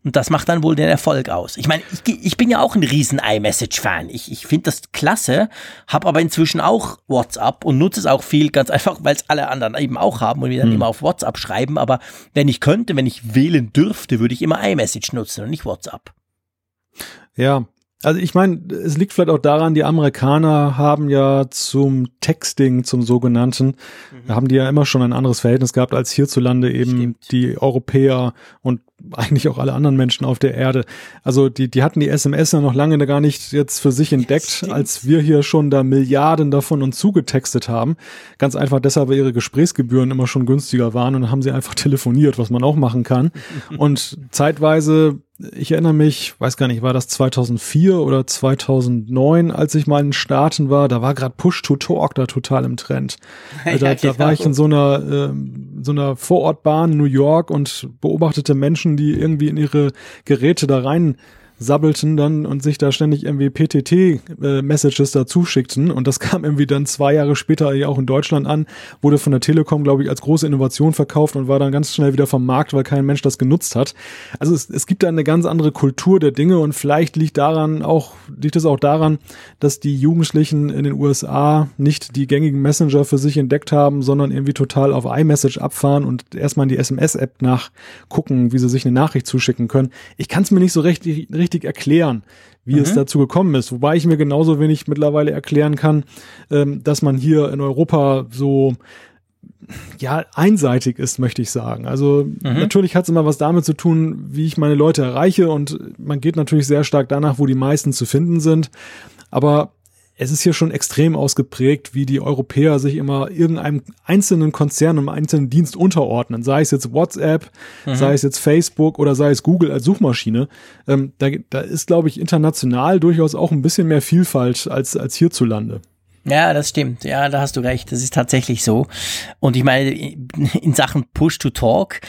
Und das macht dann wohl den Erfolg aus. Ich meine, ich, ich bin ja auch ein riesen iMessage-Fan. Ich, ich finde das klasse, habe aber inzwischen auch WhatsApp und nutze es auch viel, ganz einfach, weil es alle anderen eben auch haben und wir dann hm. immer auf WhatsApp schreiben. Aber wenn ich könnte, wenn ich wählen dürfte, würde ich immer iMessage nutzen und nicht WhatsApp. Ja, also ich meine, es liegt vielleicht auch daran, die Amerikaner haben ja zum Texting, zum sogenannten, mhm. haben die ja immer schon ein anderes Verhältnis gehabt als hierzulande eben Stimmt. die Europäer und eigentlich auch alle anderen Menschen auf der Erde. Also die, die hatten die SMS ja noch lange gar nicht jetzt für sich entdeckt, ja, als wir hier schon da Milliarden davon uns zugetextet haben. Ganz einfach deshalb, weil ihre Gesprächsgebühren immer schon günstiger waren und haben sie einfach telefoniert, was man auch machen kann. und zeitweise ich erinnere mich, weiß gar nicht, war das 2004 oder 2009, als ich mal in Staaten war, da war gerade Push-to-Talk da total im Trend. Ja, da, da war ich in so einer, äh, so einer Vorortbahn in New York und beobachtete Menschen, die irgendwie in ihre Geräte da rein sabbelten dann und sich da ständig irgendwie PTT-Messages äh, dazu schickten. Und das kam irgendwie dann zwei Jahre später ja auch in Deutschland an, wurde von der Telekom, glaube ich, als große Innovation verkauft und war dann ganz schnell wieder vom Markt, weil kein Mensch das genutzt hat. Also es, es gibt da eine ganz andere Kultur der Dinge und vielleicht liegt daran auch, liegt es auch daran, dass die Jugendlichen in den USA nicht die gängigen Messenger für sich entdeckt haben, sondern irgendwie total auf iMessage abfahren und erstmal in die SMS-App nachgucken, wie sie sich eine Nachricht zuschicken können. Ich kann es mir nicht so recht, richtig richtig erklären, wie mhm. es dazu gekommen ist. Wobei ich mir genauso wenig mittlerweile erklären kann, ähm, dass man hier in Europa so ja, einseitig ist, möchte ich sagen. Also mhm. natürlich hat es immer was damit zu tun, wie ich meine Leute erreiche und man geht natürlich sehr stark danach, wo die meisten zu finden sind. Aber es ist hier schon extrem ausgeprägt, wie die Europäer sich immer irgendeinem einzelnen Konzern, einem einzelnen Dienst unterordnen. Sei es jetzt WhatsApp, mhm. sei es jetzt Facebook oder sei es Google als Suchmaschine. Ähm, da, da ist, glaube ich, international durchaus auch ein bisschen mehr Vielfalt als, als hierzulande. Ja, das stimmt. Ja, da hast du recht. Das ist tatsächlich so. Und ich meine, in Sachen Push to Talk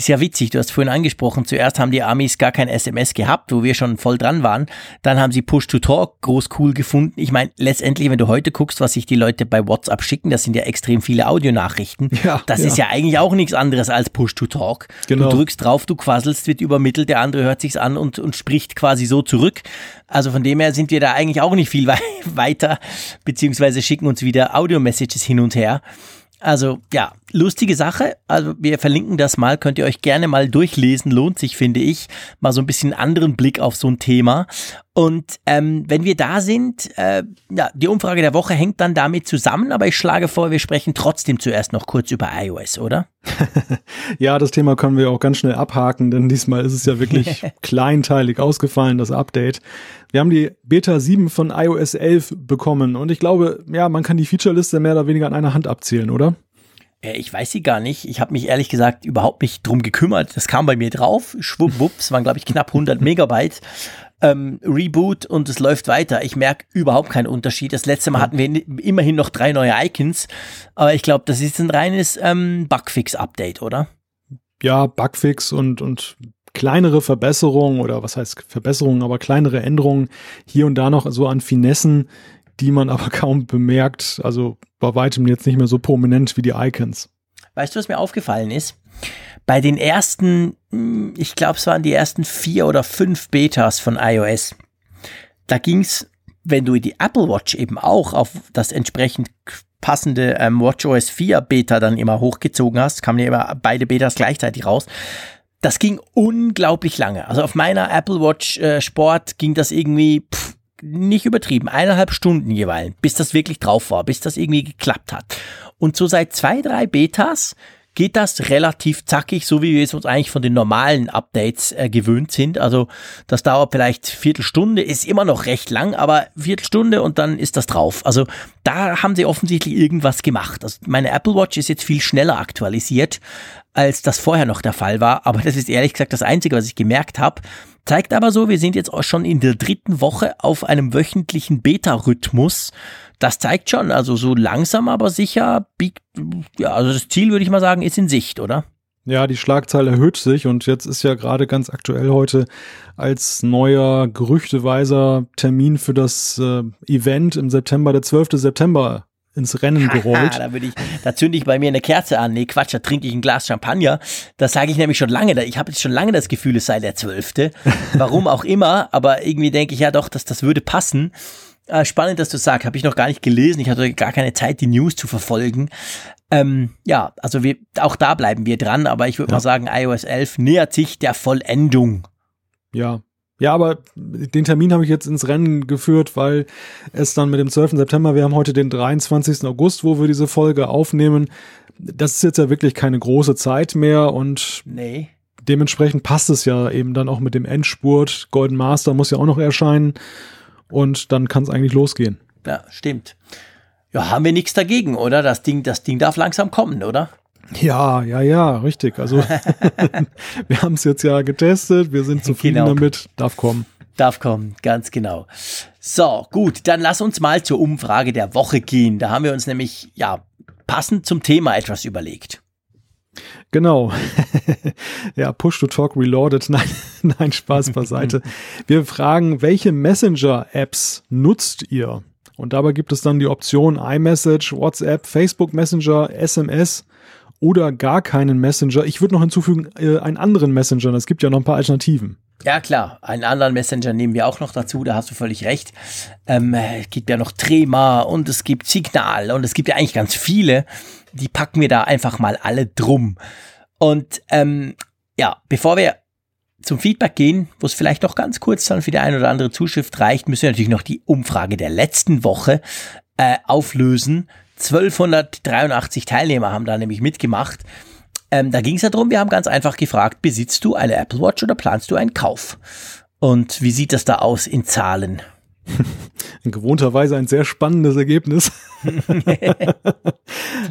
ist ja witzig, du hast vorhin angesprochen, zuerst haben die Amis gar kein SMS gehabt, wo wir schon voll dran waren. Dann haben sie Push-to-Talk groß cool gefunden. Ich meine, letztendlich, wenn du heute guckst, was sich die Leute bei WhatsApp schicken, das sind ja extrem viele Audionachrichten. Ja, das ja. ist ja eigentlich auch nichts anderes als Push-to-Talk. Genau. Du drückst drauf, du quasselst, wird übermittelt, der andere hört sich's an und, und spricht quasi so zurück. Also von dem her sind wir da eigentlich auch nicht viel weiter, beziehungsweise schicken uns wieder Audio-Messages hin und her. Also ja, lustige Sache. Also wir verlinken das mal, könnt ihr euch gerne mal durchlesen. Lohnt sich, finde ich, mal so ein bisschen anderen Blick auf so ein Thema. Und ähm, wenn wir da sind, äh, ja, die Umfrage der Woche hängt dann damit zusammen, aber ich schlage vor, wir sprechen trotzdem zuerst noch kurz über iOS, oder? ja, das Thema können wir auch ganz schnell abhaken, denn diesmal ist es ja wirklich kleinteilig ausgefallen, das Update. Wir haben die Beta 7 von iOS 11 bekommen und ich glaube, ja, man kann die Featureliste mehr oder weniger an einer Hand abzählen, oder? Äh, ich weiß sie gar nicht. Ich habe mich ehrlich gesagt überhaupt nicht drum gekümmert. Das kam bei mir drauf. Schwuppwupps, waren glaube ich knapp 100 Megabyte. Ähm, Reboot und es läuft weiter. Ich merke überhaupt keinen Unterschied. Das letzte Mal hatten wir immerhin noch drei neue Icons, aber ich glaube, das ist ein reines ähm, Bugfix-Update, oder? Ja, Bugfix und, und kleinere Verbesserungen oder was heißt Verbesserungen, aber kleinere Änderungen hier und da noch so an Finessen, die man aber kaum bemerkt. Also bei weitem jetzt nicht mehr so prominent wie die Icons. Weißt du, was mir aufgefallen ist? Bei den ersten, hm, ich glaube, es waren die ersten vier oder fünf Betas von iOS. Da ging es, wenn du die Apple Watch eben auch auf das entsprechend passende ähm, WatchOS 4 Beta dann immer hochgezogen hast, kamen ja immer beide Betas gleichzeitig raus. Das ging unglaublich lange. Also auf meiner Apple Watch äh, Sport ging das irgendwie pff, nicht übertrieben, eineinhalb Stunden jeweils, bis das wirklich drauf war, bis das irgendwie geklappt hat. Und so seit zwei, drei Betas geht das relativ zackig, so wie wir es uns eigentlich von den normalen Updates äh, gewöhnt sind. Also das dauert vielleicht Viertelstunde, ist immer noch recht lang, aber Viertelstunde und dann ist das drauf. Also da haben sie offensichtlich irgendwas gemacht. Also meine Apple Watch ist jetzt viel schneller aktualisiert, als das vorher noch der Fall war. Aber das ist ehrlich gesagt das Einzige, was ich gemerkt habe. Zeigt aber so, wir sind jetzt auch schon in der dritten Woche auf einem wöchentlichen Beta-Rhythmus. Das zeigt schon, also so langsam, aber sicher, ja, also das Ziel würde ich mal sagen, ist in Sicht, oder? Ja, die Schlagzahl erhöht sich und jetzt ist ja gerade ganz aktuell heute als neuer gerüchteweiser Termin für das äh, Event im September, der 12. September ins Rennen gerollt. da, ich, da zünde ich bei mir eine Kerze an. Nee, Quatsch, da trinke ich ein Glas Champagner. Das sage ich nämlich schon lange. Ich habe jetzt schon lange das Gefühl, es sei der Zwölfte. Warum auch immer, aber irgendwie denke ich ja doch, dass das würde passen. Äh, spannend, dass du sagst, habe ich noch gar nicht gelesen. Ich hatte gar keine Zeit, die News zu verfolgen. Ähm, ja, also wir, auch da bleiben wir dran, aber ich würde ja. mal sagen, iOS 11 nähert sich der Vollendung. Ja, ja, aber den Termin habe ich jetzt ins Rennen geführt, weil es dann mit dem 12. September, wir haben heute den 23. August, wo wir diese Folge aufnehmen. Das ist jetzt ja wirklich keine große Zeit mehr und nee. dementsprechend passt es ja eben dann auch mit dem Endspurt. Golden Master muss ja auch noch erscheinen und dann kann es eigentlich losgehen. Ja, stimmt. Ja, haben wir nichts dagegen, oder? Das Ding, das Ding darf langsam kommen, oder? Ja, ja, ja, richtig. Also wir haben es jetzt ja getestet, wir sind zufrieden genau. damit, darf kommen. Darf kommen, ganz genau. So, gut, dann lass uns mal zur Umfrage der Woche gehen. Da haben wir uns nämlich, ja, passend zum Thema etwas überlegt. Genau. ja, Push to Talk Reloaded. Nein, nein, Spaß beiseite. Wir fragen, welche Messenger-Apps nutzt ihr? Und dabei gibt es dann die Option iMessage, WhatsApp, Facebook Messenger, SMS oder gar keinen Messenger. Ich würde noch hinzufügen, äh, einen anderen Messenger. Es gibt ja noch ein paar Alternativen. Ja, klar. Einen anderen Messenger nehmen wir auch noch dazu, da hast du völlig recht. Ähm, es gibt ja noch Trema und es gibt Signal und es gibt ja eigentlich ganz viele. Die packen wir da einfach mal alle drum. Und ähm, ja, bevor wir zum Feedback gehen, wo es vielleicht noch ganz kurz dann für die eine oder andere Zuschrift reicht, müssen wir natürlich noch die Umfrage der letzten Woche äh, auflösen. 1283 Teilnehmer haben da nämlich mitgemacht. Ähm, da ging es ja darum, wir haben ganz einfach gefragt, besitzt du eine Apple Watch oder planst du einen Kauf? Und wie sieht das da aus in Zahlen? In gewohnter Weise ein sehr spannendes Ergebnis.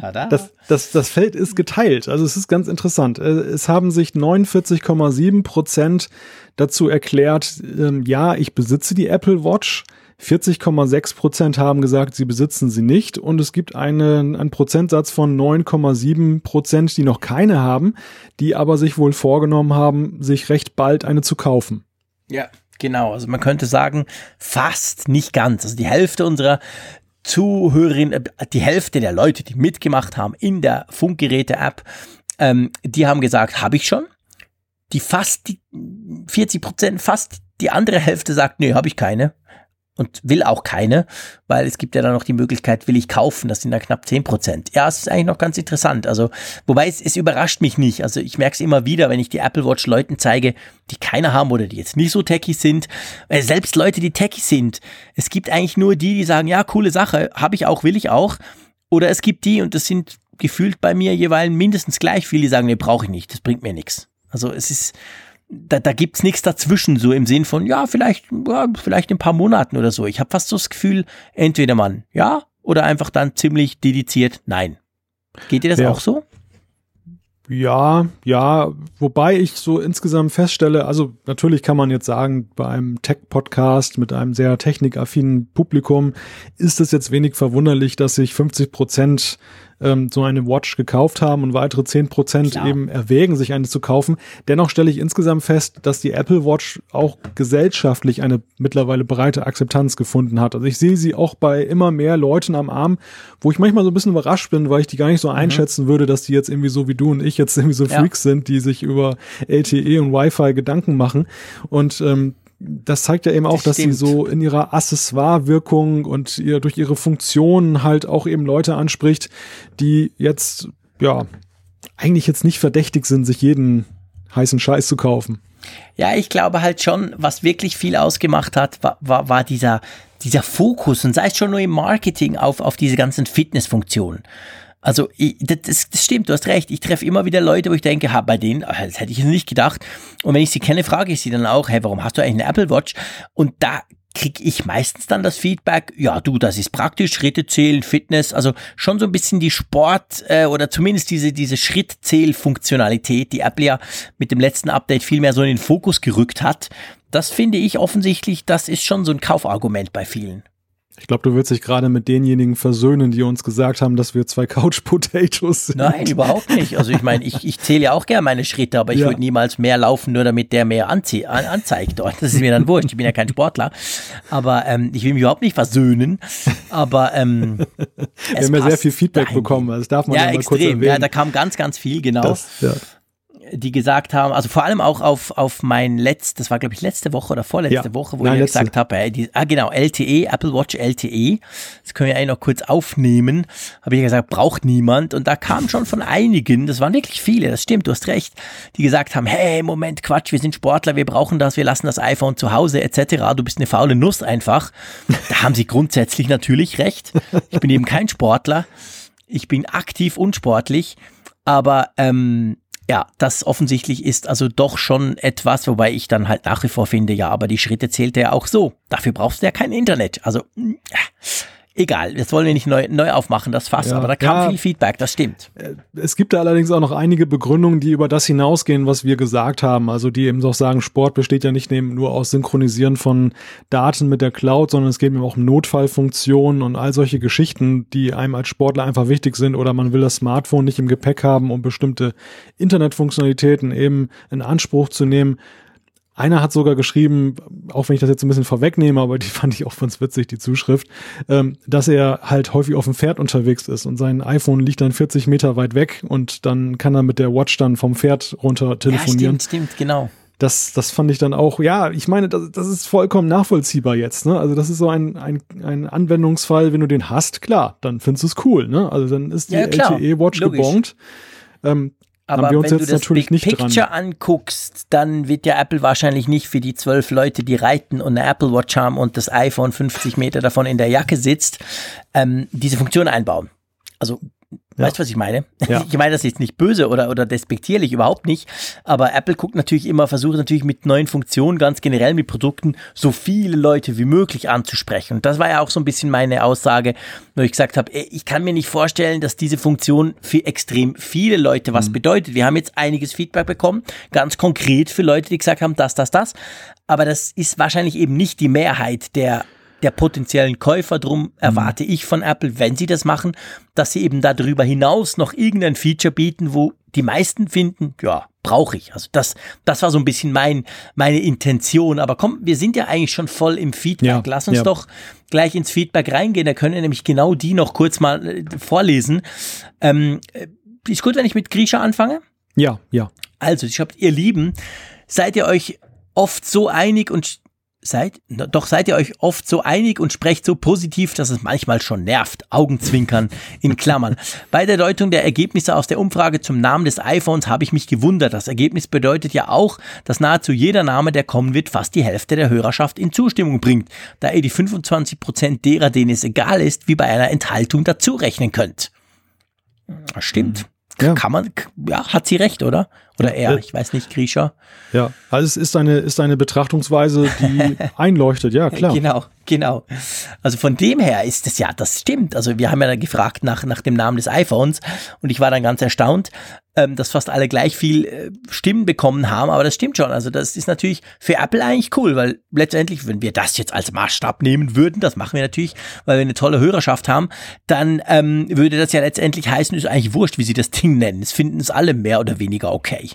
das, das, das Feld ist geteilt. Also es ist ganz interessant. Äh, es haben sich 49,7 Prozent dazu erklärt, ähm, ja, ich besitze die Apple Watch. 40,6 Prozent haben gesagt, sie besitzen sie nicht. Und es gibt einen, einen Prozentsatz von 9,7 Prozent, die noch keine haben, die aber sich wohl vorgenommen haben, sich recht bald eine zu kaufen. Ja, genau. Also man könnte sagen, fast nicht ganz. Also die Hälfte unserer Zuhörerinnen, äh, die Hälfte der Leute, die mitgemacht haben in der Funkgeräte-App, ähm, die haben gesagt, habe ich schon. Die fast die 40 Prozent, fast die andere Hälfte sagt, nee, habe ich keine und will auch keine, weil es gibt ja dann noch die Möglichkeit, will ich kaufen, das sind dann knapp 10 Prozent. Ja, es ist eigentlich noch ganz interessant. Also, wobei es, es überrascht mich nicht. Also ich merke es immer wieder, wenn ich die Apple Watch Leuten zeige, die keine haben oder die jetzt nicht so techy sind. Weil selbst Leute, die techy sind, es gibt eigentlich nur die, die sagen, ja, coole Sache, habe ich auch, will ich auch. Oder es gibt die, und das sind gefühlt bei mir jeweils mindestens gleich viele, die sagen, nee, brauche ich nicht, das bringt mir nichts. Also es ist, da, da gibt's nichts dazwischen, so im Sinn von, ja, vielleicht, ja, vielleicht in ein paar Monaten oder so. Ich habe fast so das Gefühl, entweder man ja oder einfach dann ziemlich dediziert nein. Geht dir das ja. auch so? Ja, ja, wobei ich so insgesamt feststelle, also natürlich kann man jetzt sagen, bei einem Tech-Podcast mit einem sehr technikaffinen Publikum ist es jetzt wenig verwunderlich, dass sich 50 Prozent ähm, so eine Watch gekauft haben und weitere 10 Prozent eben erwägen, sich eine zu kaufen. Dennoch stelle ich insgesamt fest, dass die Apple Watch auch gesellschaftlich eine mittlerweile breite Akzeptanz gefunden hat. Also ich sehe sie auch bei immer mehr Leuten am Arm, wo ich manchmal so ein bisschen überrascht bin, weil ich die gar nicht so mhm. einschätzen würde, dass die jetzt irgendwie so wie du und ich jetzt irgendwie so Freaks ja. sind, die sich über LTE und Wi-Fi Gedanken machen. Und ähm, das zeigt ja eben auch, das dass sie so in ihrer Accessoire-Wirkung und ihr durch ihre Funktionen halt auch eben Leute anspricht, die jetzt, ja, eigentlich jetzt nicht verdächtig sind, sich jeden heißen Scheiß zu kaufen. Ja, ich glaube halt schon, was wirklich viel ausgemacht hat, war, war, war dieser, dieser Fokus und sei es schon nur im Marketing auf, auf diese ganzen Fitnessfunktionen. Also ich, das, das stimmt, du hast recht. Ich treffe immer wieder Leute, wo ich denke, ha, bei denen, ah, das hätte ich nicht gedacht. Und wenn ich sie kenne, frage ich sie dann auch, hey, warum hast du eigentlich eine Apple Watch? Und da kriege ich meistens dann das Feedback, ja du, das ist praktisch, Schritte zählen, Fitness, also schon so ein bisschen die Sport äh, oder zumindest diese, diese Schrittzählfunktionalität, die Apple ja mit dem letzten Update viel mehr so in den Fokus gerückt hat. Das finde ich offensichtlich, das ist schon so ein Kaufargument bei vielen. Ich glaube, du willst dich gerade mit denjenigen versöhnen, die uns gesagt haben, dass wir zwei Couch Potatoes sind. Nein, überhaupt nicht. Also ich meine, ich, ich zähle ja auch gerne meine Schritte, aber ich ja. würde niemals mehr laufen, nur damit der mehr anzie an, anzeigt. Das ist mir dann wurscht. Ich bin ja kein Sportler. Aber ähm, ich will mich überhaupt nicht versöhnen. Aber ähm, wir haben ja sehr viel Feedback dahin. bekommen. Also das darf man ja, ja mal extrem. kurz erwähnen. Ja, da kam ganz, ganz viel, genau. Das, ja die gesagt haben, also vor allem auch auf, auf mein letztes, das war glaube ich letzte Woche oder vorletzte ja. Woche, wo Nein, ich letzte. gesagt habe, hey, die, ah genau, LTE, Apple Watch LTE, das können wir eigentlich noch kurz aufnehmen, habe ich gesagt, braucht niemand und da kam schon von einigen, das waren wirklich viele, das stimmt, du hast recht, die gesagt haben, hey, Moment, Quatsch, wir sind Sportler, wir brauchen das, wir lassen das iPhone zu Hause etc., du bist eine faule Nuss einfach. Da haben sie grundsätzlich natürlich recht. Ich bin eben kein Sportler, ich bin aktiv unsportlich, aber ähm, ja, das offensichtlich ist also doch schon etwas, wobei ich dann halt nach wie vor finde, ja, aber die Schritte zählt er auch so. Dafür brauchst du ja kein Internet. Also, äh, Egal, jetzt wollen wir nicht neu, neu aufmachen, das Fass, ja, aber da kam ja, viel Feedback, das stimmt. Äh, es gibt da allerdings auch noch einige Begründungen, die über das hinausgehen, was wir gesagt haben. Also die eben auch sagen, Sport besteht ja nicht nur aus Synchronisieren von Daten mit der Cloud, sondern es geht eben auch um Notfallfunktionen und all solche Geschichten, die einem als Sportler einfach wichtig sind oder man will das Smartphone nicht im Gepäck haben, um bestimmte Internetfunktionalitäten eben in Anspruch zu nehmen. Einer hat sogar geschrieben, auch wenn ich das jetzt ein bisschen vorwegnehme, aber die fand ich auch ganz witzig, die Zuschrift, ähm, dass er halt häufig auf dem Pferd unterwegs ist und sein iPhone liegt dann 40 Meter weit weg und dann kann er mit der Watch dann vom Pferd runter telefonieren. Ja, stimmt, stimmt, genau. Das, das fand ich dann auch, ja, ich meine, das, das ist vollkommen nachvollziehbar jetzt, ne? Also das ist so ein, ein, ein Anwendungsfall, wenn du den hast, klar, dann findest du es cool, ne? Also dann ist die ja, LTE-Watch gebongt. Ähm, aber wenn du das Big Picture dran. anguckst, dann wird ja Apple wahrscheinlich nicht für die zwölf Leute, die reiten und eine Apple Watch haben und das iPhone 50 Meter davon in der Jacke sitzt, ähm, diese Funktion einbauen. Also ja. Weißt du, was ich meine? Ja. Ich meine das jetzt nicht böse oder, oder despektierlich, überhaupt nicht. Aber Apple guckt natürlich immer, versucht natürlich mit neuen Funktionen, ganz generell mit Produkten, so viele Leute wie möglich anzusprechen. Und das war ja auch so ein bisschen meine Aussage, wo ich gesagt habe, ich kann mir nicht vorstellen, dass diese Funktion für extrem viele Leute was mhm. bedeutet. Wir haben jetzt einiges Feedback bekommen, ganz konkret für Leute, die gesagt haben, das, das, das. Aber das ist wahrscheinlich eben nicht die Mehrheit der der potenziellen Käufer. Drum erwarte ich von Apple, wenn sie das machen, dass sie eben darüber hinaus noch irgendein Feature bieten, wo die meisten finden, ja, brauche ich. Also das, das war so ein bisschen mein, meine Intention. Aber komm, wir sind ja eigentlich schon voll im Feedback. Ja, Lass uns ja. doch gleich ins Feedback reingehen. Da können wir nämlich genau die noch kurz mal äh, vorlesen. Ähm, äh, ist gut, wenn ich mit Grisha anfange? Ja, ja. Also, ich hab, ihr Lieben, seid ihr euch oft so einig und seid, doch seid ihr euch oft so einig und sprecht so positiv, dass es manchmal schon nervt. Augenzwinkern in Klammern. Bei der Deutung der Ergebnisse aus der Umfrage zum Namen des iPhones habe ich mich gewundert. Das Ergebnis bedeutet ja auch, dass nahezu jeder Name, der kommen wird, fast die Hälfte der Hörerschaft in Zustimmung bringt, da ihr die 25% derer, denen es egal ist, wie bei einer Enthaltung dazu rechnen könnt. Stimmt. Ja. Kann man, ja, hat sie recht, oder? Oder er, ich weiß nicht, Grisha. Ja, also es ist eine, ist eine Betrachtungsweise, die einleuchtet, ja klar. Genau, genau. Also von dem her ist es ja, das stimmt. Also wir haben ja dann gefragt nach, nach dem Namen des iPhones und ich war dann ganz erstaunt, ähm, dass fast alle gleich viel äh, Stimmen bekommen haben, aber das stimmt schon. Also das ist natürlich für Apple eigentlich cool, weil letztendlich, wenn wir das jetzt als Maßstab nehmen würden, das machen wir natürlich, weil wir eine tolle Hörerschaft haben, dann ähm, würde das ja letztendlich heißen, ist eigentlich wurscht, wie sie das Ding nennen. Es finden es alle mehr oder weniger okay.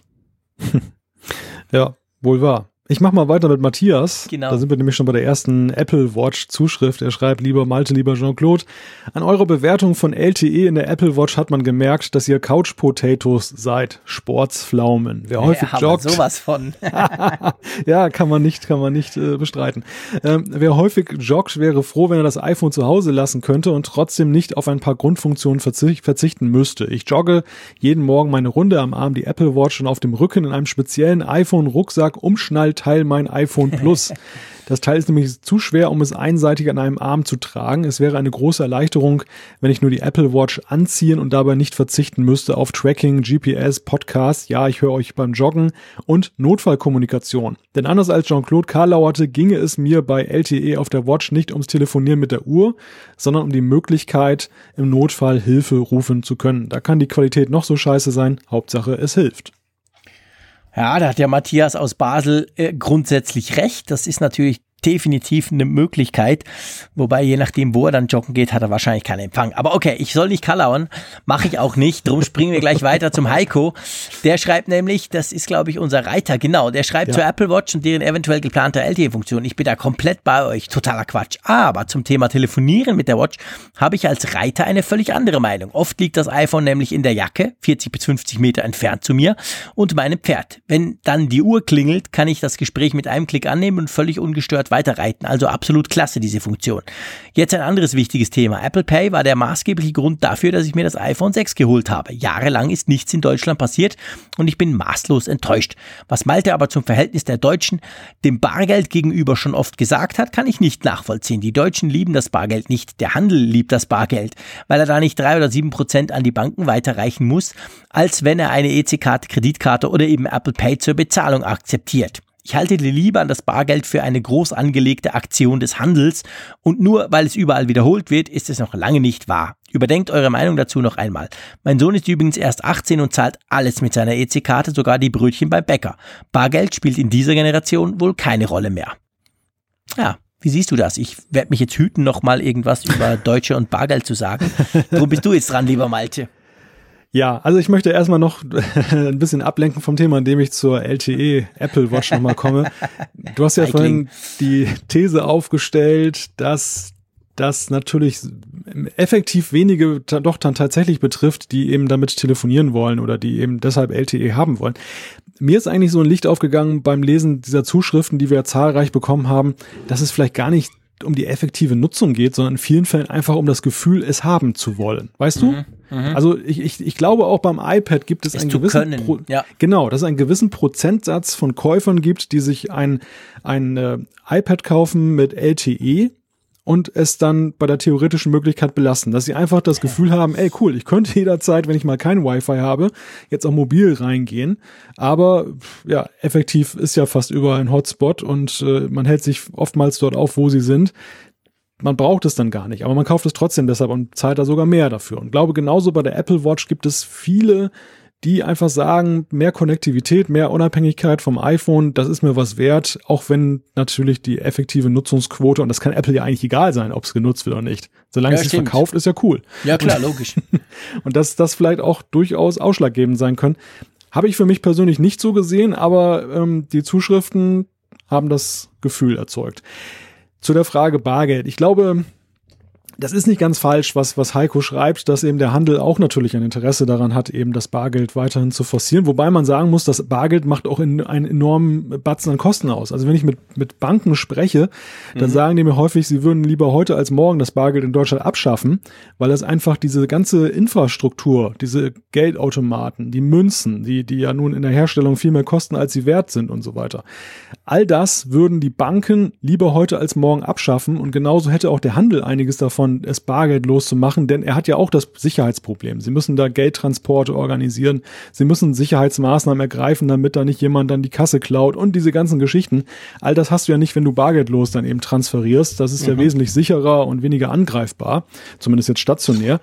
Ja, wohl wahr. Ich mach mal weiter mit Matthias. Genau. Da sind wir nämlich schon bei der ersten Apple Watch Zuschrift. Er schreibt, lieber Malte, lieber Jean-Claude, an eurer Bewertung von LTE in der Apple Watch hat man gemerkt, dass ihr Couch Potatoes seid. Sportsflaumen. Wer häufig haben joggt. sowas von. ja, kann man nicht, kann man nicht äh, bestreiten. Ähm, wer häufig joggt, wäre froh, wenn er das iPhone zu Hause lassen könnte und trotzdem nicht auf ein paar Grundfunktionen verzicht, verzichten müsste. Ich jogge jeden Morgen meine Runde am Arm die Apple Watch und auf dem Rücken in einem speziellen iPhone-Rucksack Umschnallteil mein iPhone Plus. Das Teil ist nämlich zu schwer, um es einseitig an einem Arm zu tragen. Es wäre eine große Erleichterung, wenn ich nur die Apple Watch anziehen und dabei nicht verzichten müsste auf Tracking, GPS, Podcast, ja, ich höre euch beim Joggen und Notfallkommunikation. Denn anders als Jean-Claude Karlauerte ginge es mir bei LTE auf der Watch nicht ums Telefonieren mit der Uhr, sondern um die Möglichkeit, im Notfall Hilfe rufen zu können. Da kann die Qualität noch so scheiße sein, Hauptsache es hilft. Ja, da hat ja Matthias aus Basel äh, grundsätzlich recht. Das ist natürlich definitiv eine Möglichkeit. Wobei, je nachdem, wo er dann joggen geht, hat er wahrscheinlich keinen Empfang. Aber okay, ich soll nicht kalauern. Mache ich auch nicht. Drum springen wir gleich weiter zum Heiko. Der schreibt nämlich, das ist, glaube ich, unser Reiter, genau. Der schreibt Ja. zur Apple Watch und deren eventuell geplanter LTE-Funktion. Ich bin da komplett bei euch. Totaler Quatsch. Aber zum Thema Telefonieren mit der Watch habe ich als Reiter eine völlig andere Meinung. Oft liegt das iPhone nämlich in der Jacke, 40 bis 50 Meter entfernt zu mir und meinem Pferd. Wenn dann die Uhr klingelt, kann ich das Gespräch mit einem Klick annehmen und völlig ungestört weiterreiten. Also absolut klasse, diese Funktion. Jetzt ein anderes wichtiges Thema. Apple Pay war der maßgebliche Grund dafür, dass ich mir das iPhone 6 geholt habe. Jahrelang ist nichts in Deutschland passiert und ich bin maßlos enttäuscht. Was Malte aber zum Verhältnis der Deutschen dem Bargeld gegenüber schon oft gesagt hat, kann ich nicht nachvollziehen. Die Deutschen lieben das Bargeld nicht. Der Handel liebt das Bargeld, weil er da nicht drei oder sieben Prozent an die Banken weiterreichen muss, als wenn er eine EC-Karte, Kreditkarte oder eben Apple Pay zur Bezahlung akzeptiert. Ich halte die Liebe an das Bargeld für eine groß angelegte Aktion des Handels und nur weil es überall wiederholt wird, ist es noch lange nicht wahr. Überdenkt eure Meinung dazu noch einmal. Mein Sohn ist übrigens erst 18 und zahlt alles mit seiner EC-Karte, sogar die Brötchen beim Bäcker. Bargeld spielt in dieser Generation wohl keine Rolle mehr. Ja, wie siehst du das? Ich werde mich jetzt hüten, nochmal irgendwas über Deutsche und Bargeld zu sagen. Wo bist du jetzt dran, lieber Malte? Ja, also ich möchte erstmal noch ein bisschen ablenken vom Thema, indem ich zur LTE Apple Watch nochmal komme. Du hast ja vorhin die These aufgestellt, dass das natürlich effektiv wenige doch dann tatsächlich betrifft, die eben damit telefonieren wollen oder die eben deshalb LTE haben wollen. Mir ist eigentlich so ein Licht aufgegangen beim Lesen dieser Zuschriften, die wir zahlreich bekommen haben, dass es vielleicht gar nicht um die effektive Nutzung geht, sondern in vielen Fällen einfach um das Gefühl, es haben zu wollen. Weißt du? Also ich, ich, ich glaube auch beim iPad gibt es, Es einen gewissen Pro ja. genau, dass es einen gewissen Prozentsatz von Käufern gibt, die sich ein ein äh, iPad kaufen mit LTE und es dann bei der theoretischen Möglichkeit belassen, dass sie einfach das Gefühl haben, ey cool, ich könnte jederzeit, wenn ich mal kein Wi-Fi habe, jetzt auch mobil reingehen, aber ja, effektiv ist ja fast überall ein Hotspot und äh, man hält sich oftmals dort auf, wo sie sind. Man braucht es dann gar nicht, aber man kauft es trotzdem deshalb und zahlt da sogar mehr dafür. Und glaube genauso bei der Apple Watch gibt es viele die einfach sagen, mehr Konnektivität, mehr Unabhängigkeit vom iPhone, das ist mir was wert, auch wenn natürlich die effektive Nutzungsquote, und das kann Apple ja eigentlich egal sein, ob es genutzt wird oder nicht. Solange ja, es sich verkauft, ist ja cool. Ja, klar, logisch. und dass das vielleicht auch durchaus ausschlaggebend sein können. Habe ich für mich persönlich nicht so gesehen, aber ähm, die Zuschriften haben das Gefühl erzeugt. Zu der Frage Bargeld. Ich glaube, das ist nicht ganz falsch, was, was Heiko schreibt, dass eben der Handel auch natürlich ein Interesse daran hat, eben das Bargeld weiterhin zu forcieren. Wobei man sagen muss, das Bargeld macht auch in, einen enormen Batzen an Kosten aus. Also wenn ich mit, mit Banken spreche, dann mhm. sagen die mir häufig, sie würden lieber heute als morgen das Bargeld in Deutschland abschaffen, weil es einfach diese ganze Infrastruktur, diese Geldautomaten, die Münzen, die, die ja nun in der Herstellung viel mehr kosten, als sie wert sind und so weiter. All das würden die Banken lieber heute als morgen abschaffen und genauso hätte auch der Handel einiges davon davon, es bargeldlos zu machen, denn er hat ja auch das Sicherheitsproblem. Sie müssen da Geldtransporte organisieren, sie müssen Sicherheitsmaßnahmen ergreifen, damit da nicht jemand dann die Kasse klaut und diese ganzen Geschichten. All das hast du ja nicht, wenn du bargeldlos dann eben transferierst. Das ist mhm. ja wesentlich sicherer und weniger angreifbar, zumindest jetzt stationär.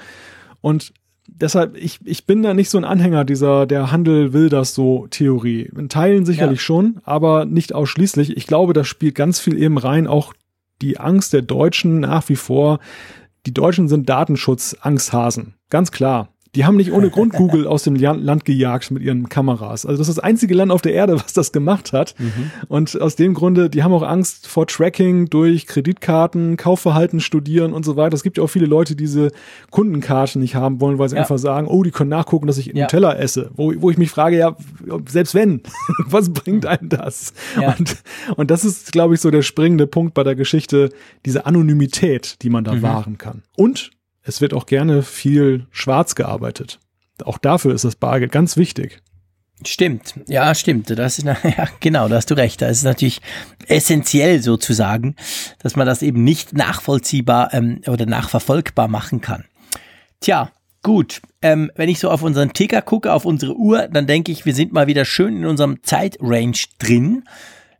Und deshalb, ich, ich bin da nicht so ein Anhänger dieser, der Handel will das so Theorie. In Teilen sicherlich ja. schon, aber nicht ausschließlich. Ich glaube, das spielt ganz viel eben rein, auch die Angst der Deutschen nach wie vor, die Deutschen sind Datenschutz-Angsthasen. Ganz klar. Die haben nicht ohne Grund Google aus dem Land gejagt mit ihren Kameras. Also das ist das einzige Land auf der Erde, was das gemacht hat. Mhm. Und aus dem Grunde, die haben auch Angst vor Tracking durch Kreditkarten, Kaufverhalten studieren und so weiter. Es gibt ja auch viele Leute, die diese Kundenkarte nicht haben wollen, weil sie ja. einfach sagen, oh, die können nachgucken, dass ich ja. Nutella esse. Wo, wo ich mich frage, ja, selbst wenn, was bringt einem das? Ja. Und, und das ist, glaube ich, so der springende Punkt bei der Geschichte, diese Anonymität, die man da mhm. wahren kann. Und es wird auch gerne viel schwarz gearbeitet. Auch dafür ist das Bargeld ganz wichtig. Stimmt, ja, stimmt. Das ist, ja, genau, da hast du recht. Da ist es natürlich essentiell sozusagen, dass man das eben nicht nachvollziehbar ähm, oder nachverfolgbar machen kann. Tja, gut. Ähm, wenn ich so auf unseren Ticker gucke, auf unsere Uhr, dann denke ich, wir sind mal wieder schön in unserem Zeitrange drin.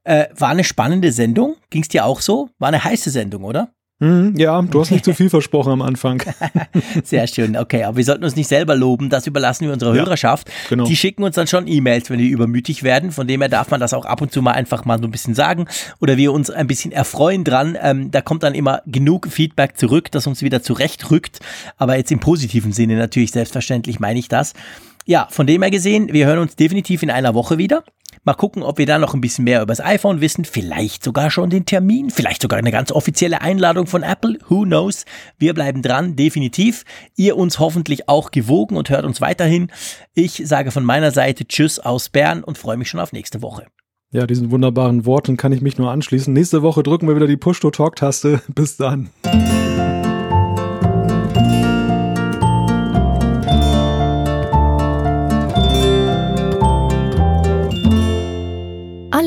Äh, war eine spannende Sendung. Ging es dir auch so? War eine heiße Sendung, oder? Mhm, ja, du hast nicht zu viel versprochen am Anfang. Sehr schön, okay. Aber wir sollten uns nicht selber loben, das überlassen wir unserer ja, Hörerschaft. Genau. Die schicken uns dann schon E-Mails, wenn die übermütig werden. Von dem her darf man das auch ab und zu mal einfach mal so ein bisschen sagen. Oder wir uns ein bisschen erfreuen dran. Ähm, da kommt dann immer genug Feedback zurück, das uns wieder zurechtrückt. Aber jetzt im positiven Sinne natürlich, selbstverständlich meine ich das. Ja, von dem her gesehen, wir hören uns definitiv in einer Woche wieder. Mal gucken, ob wir da noch ein bisschen mehr über das iPhone wissen. Vielleicht sogar schon den Termin. Vielleicht sogar eine ganz offizielle Einladung von Apple. Who knows? Wir bleiben dran, definitiv. Ihr uns hoffentlich auch gewogen und hört uns weiterhin. Ich sage von meiner Seite Tschüss aus Bern und freue mich schon auf nächste Woche. Ja, diesen wunderbaren Worten kann ich mich nur anschließen. Nächste Woche drücken wir wieder die Push-to-Talk-Taste. Bis dann.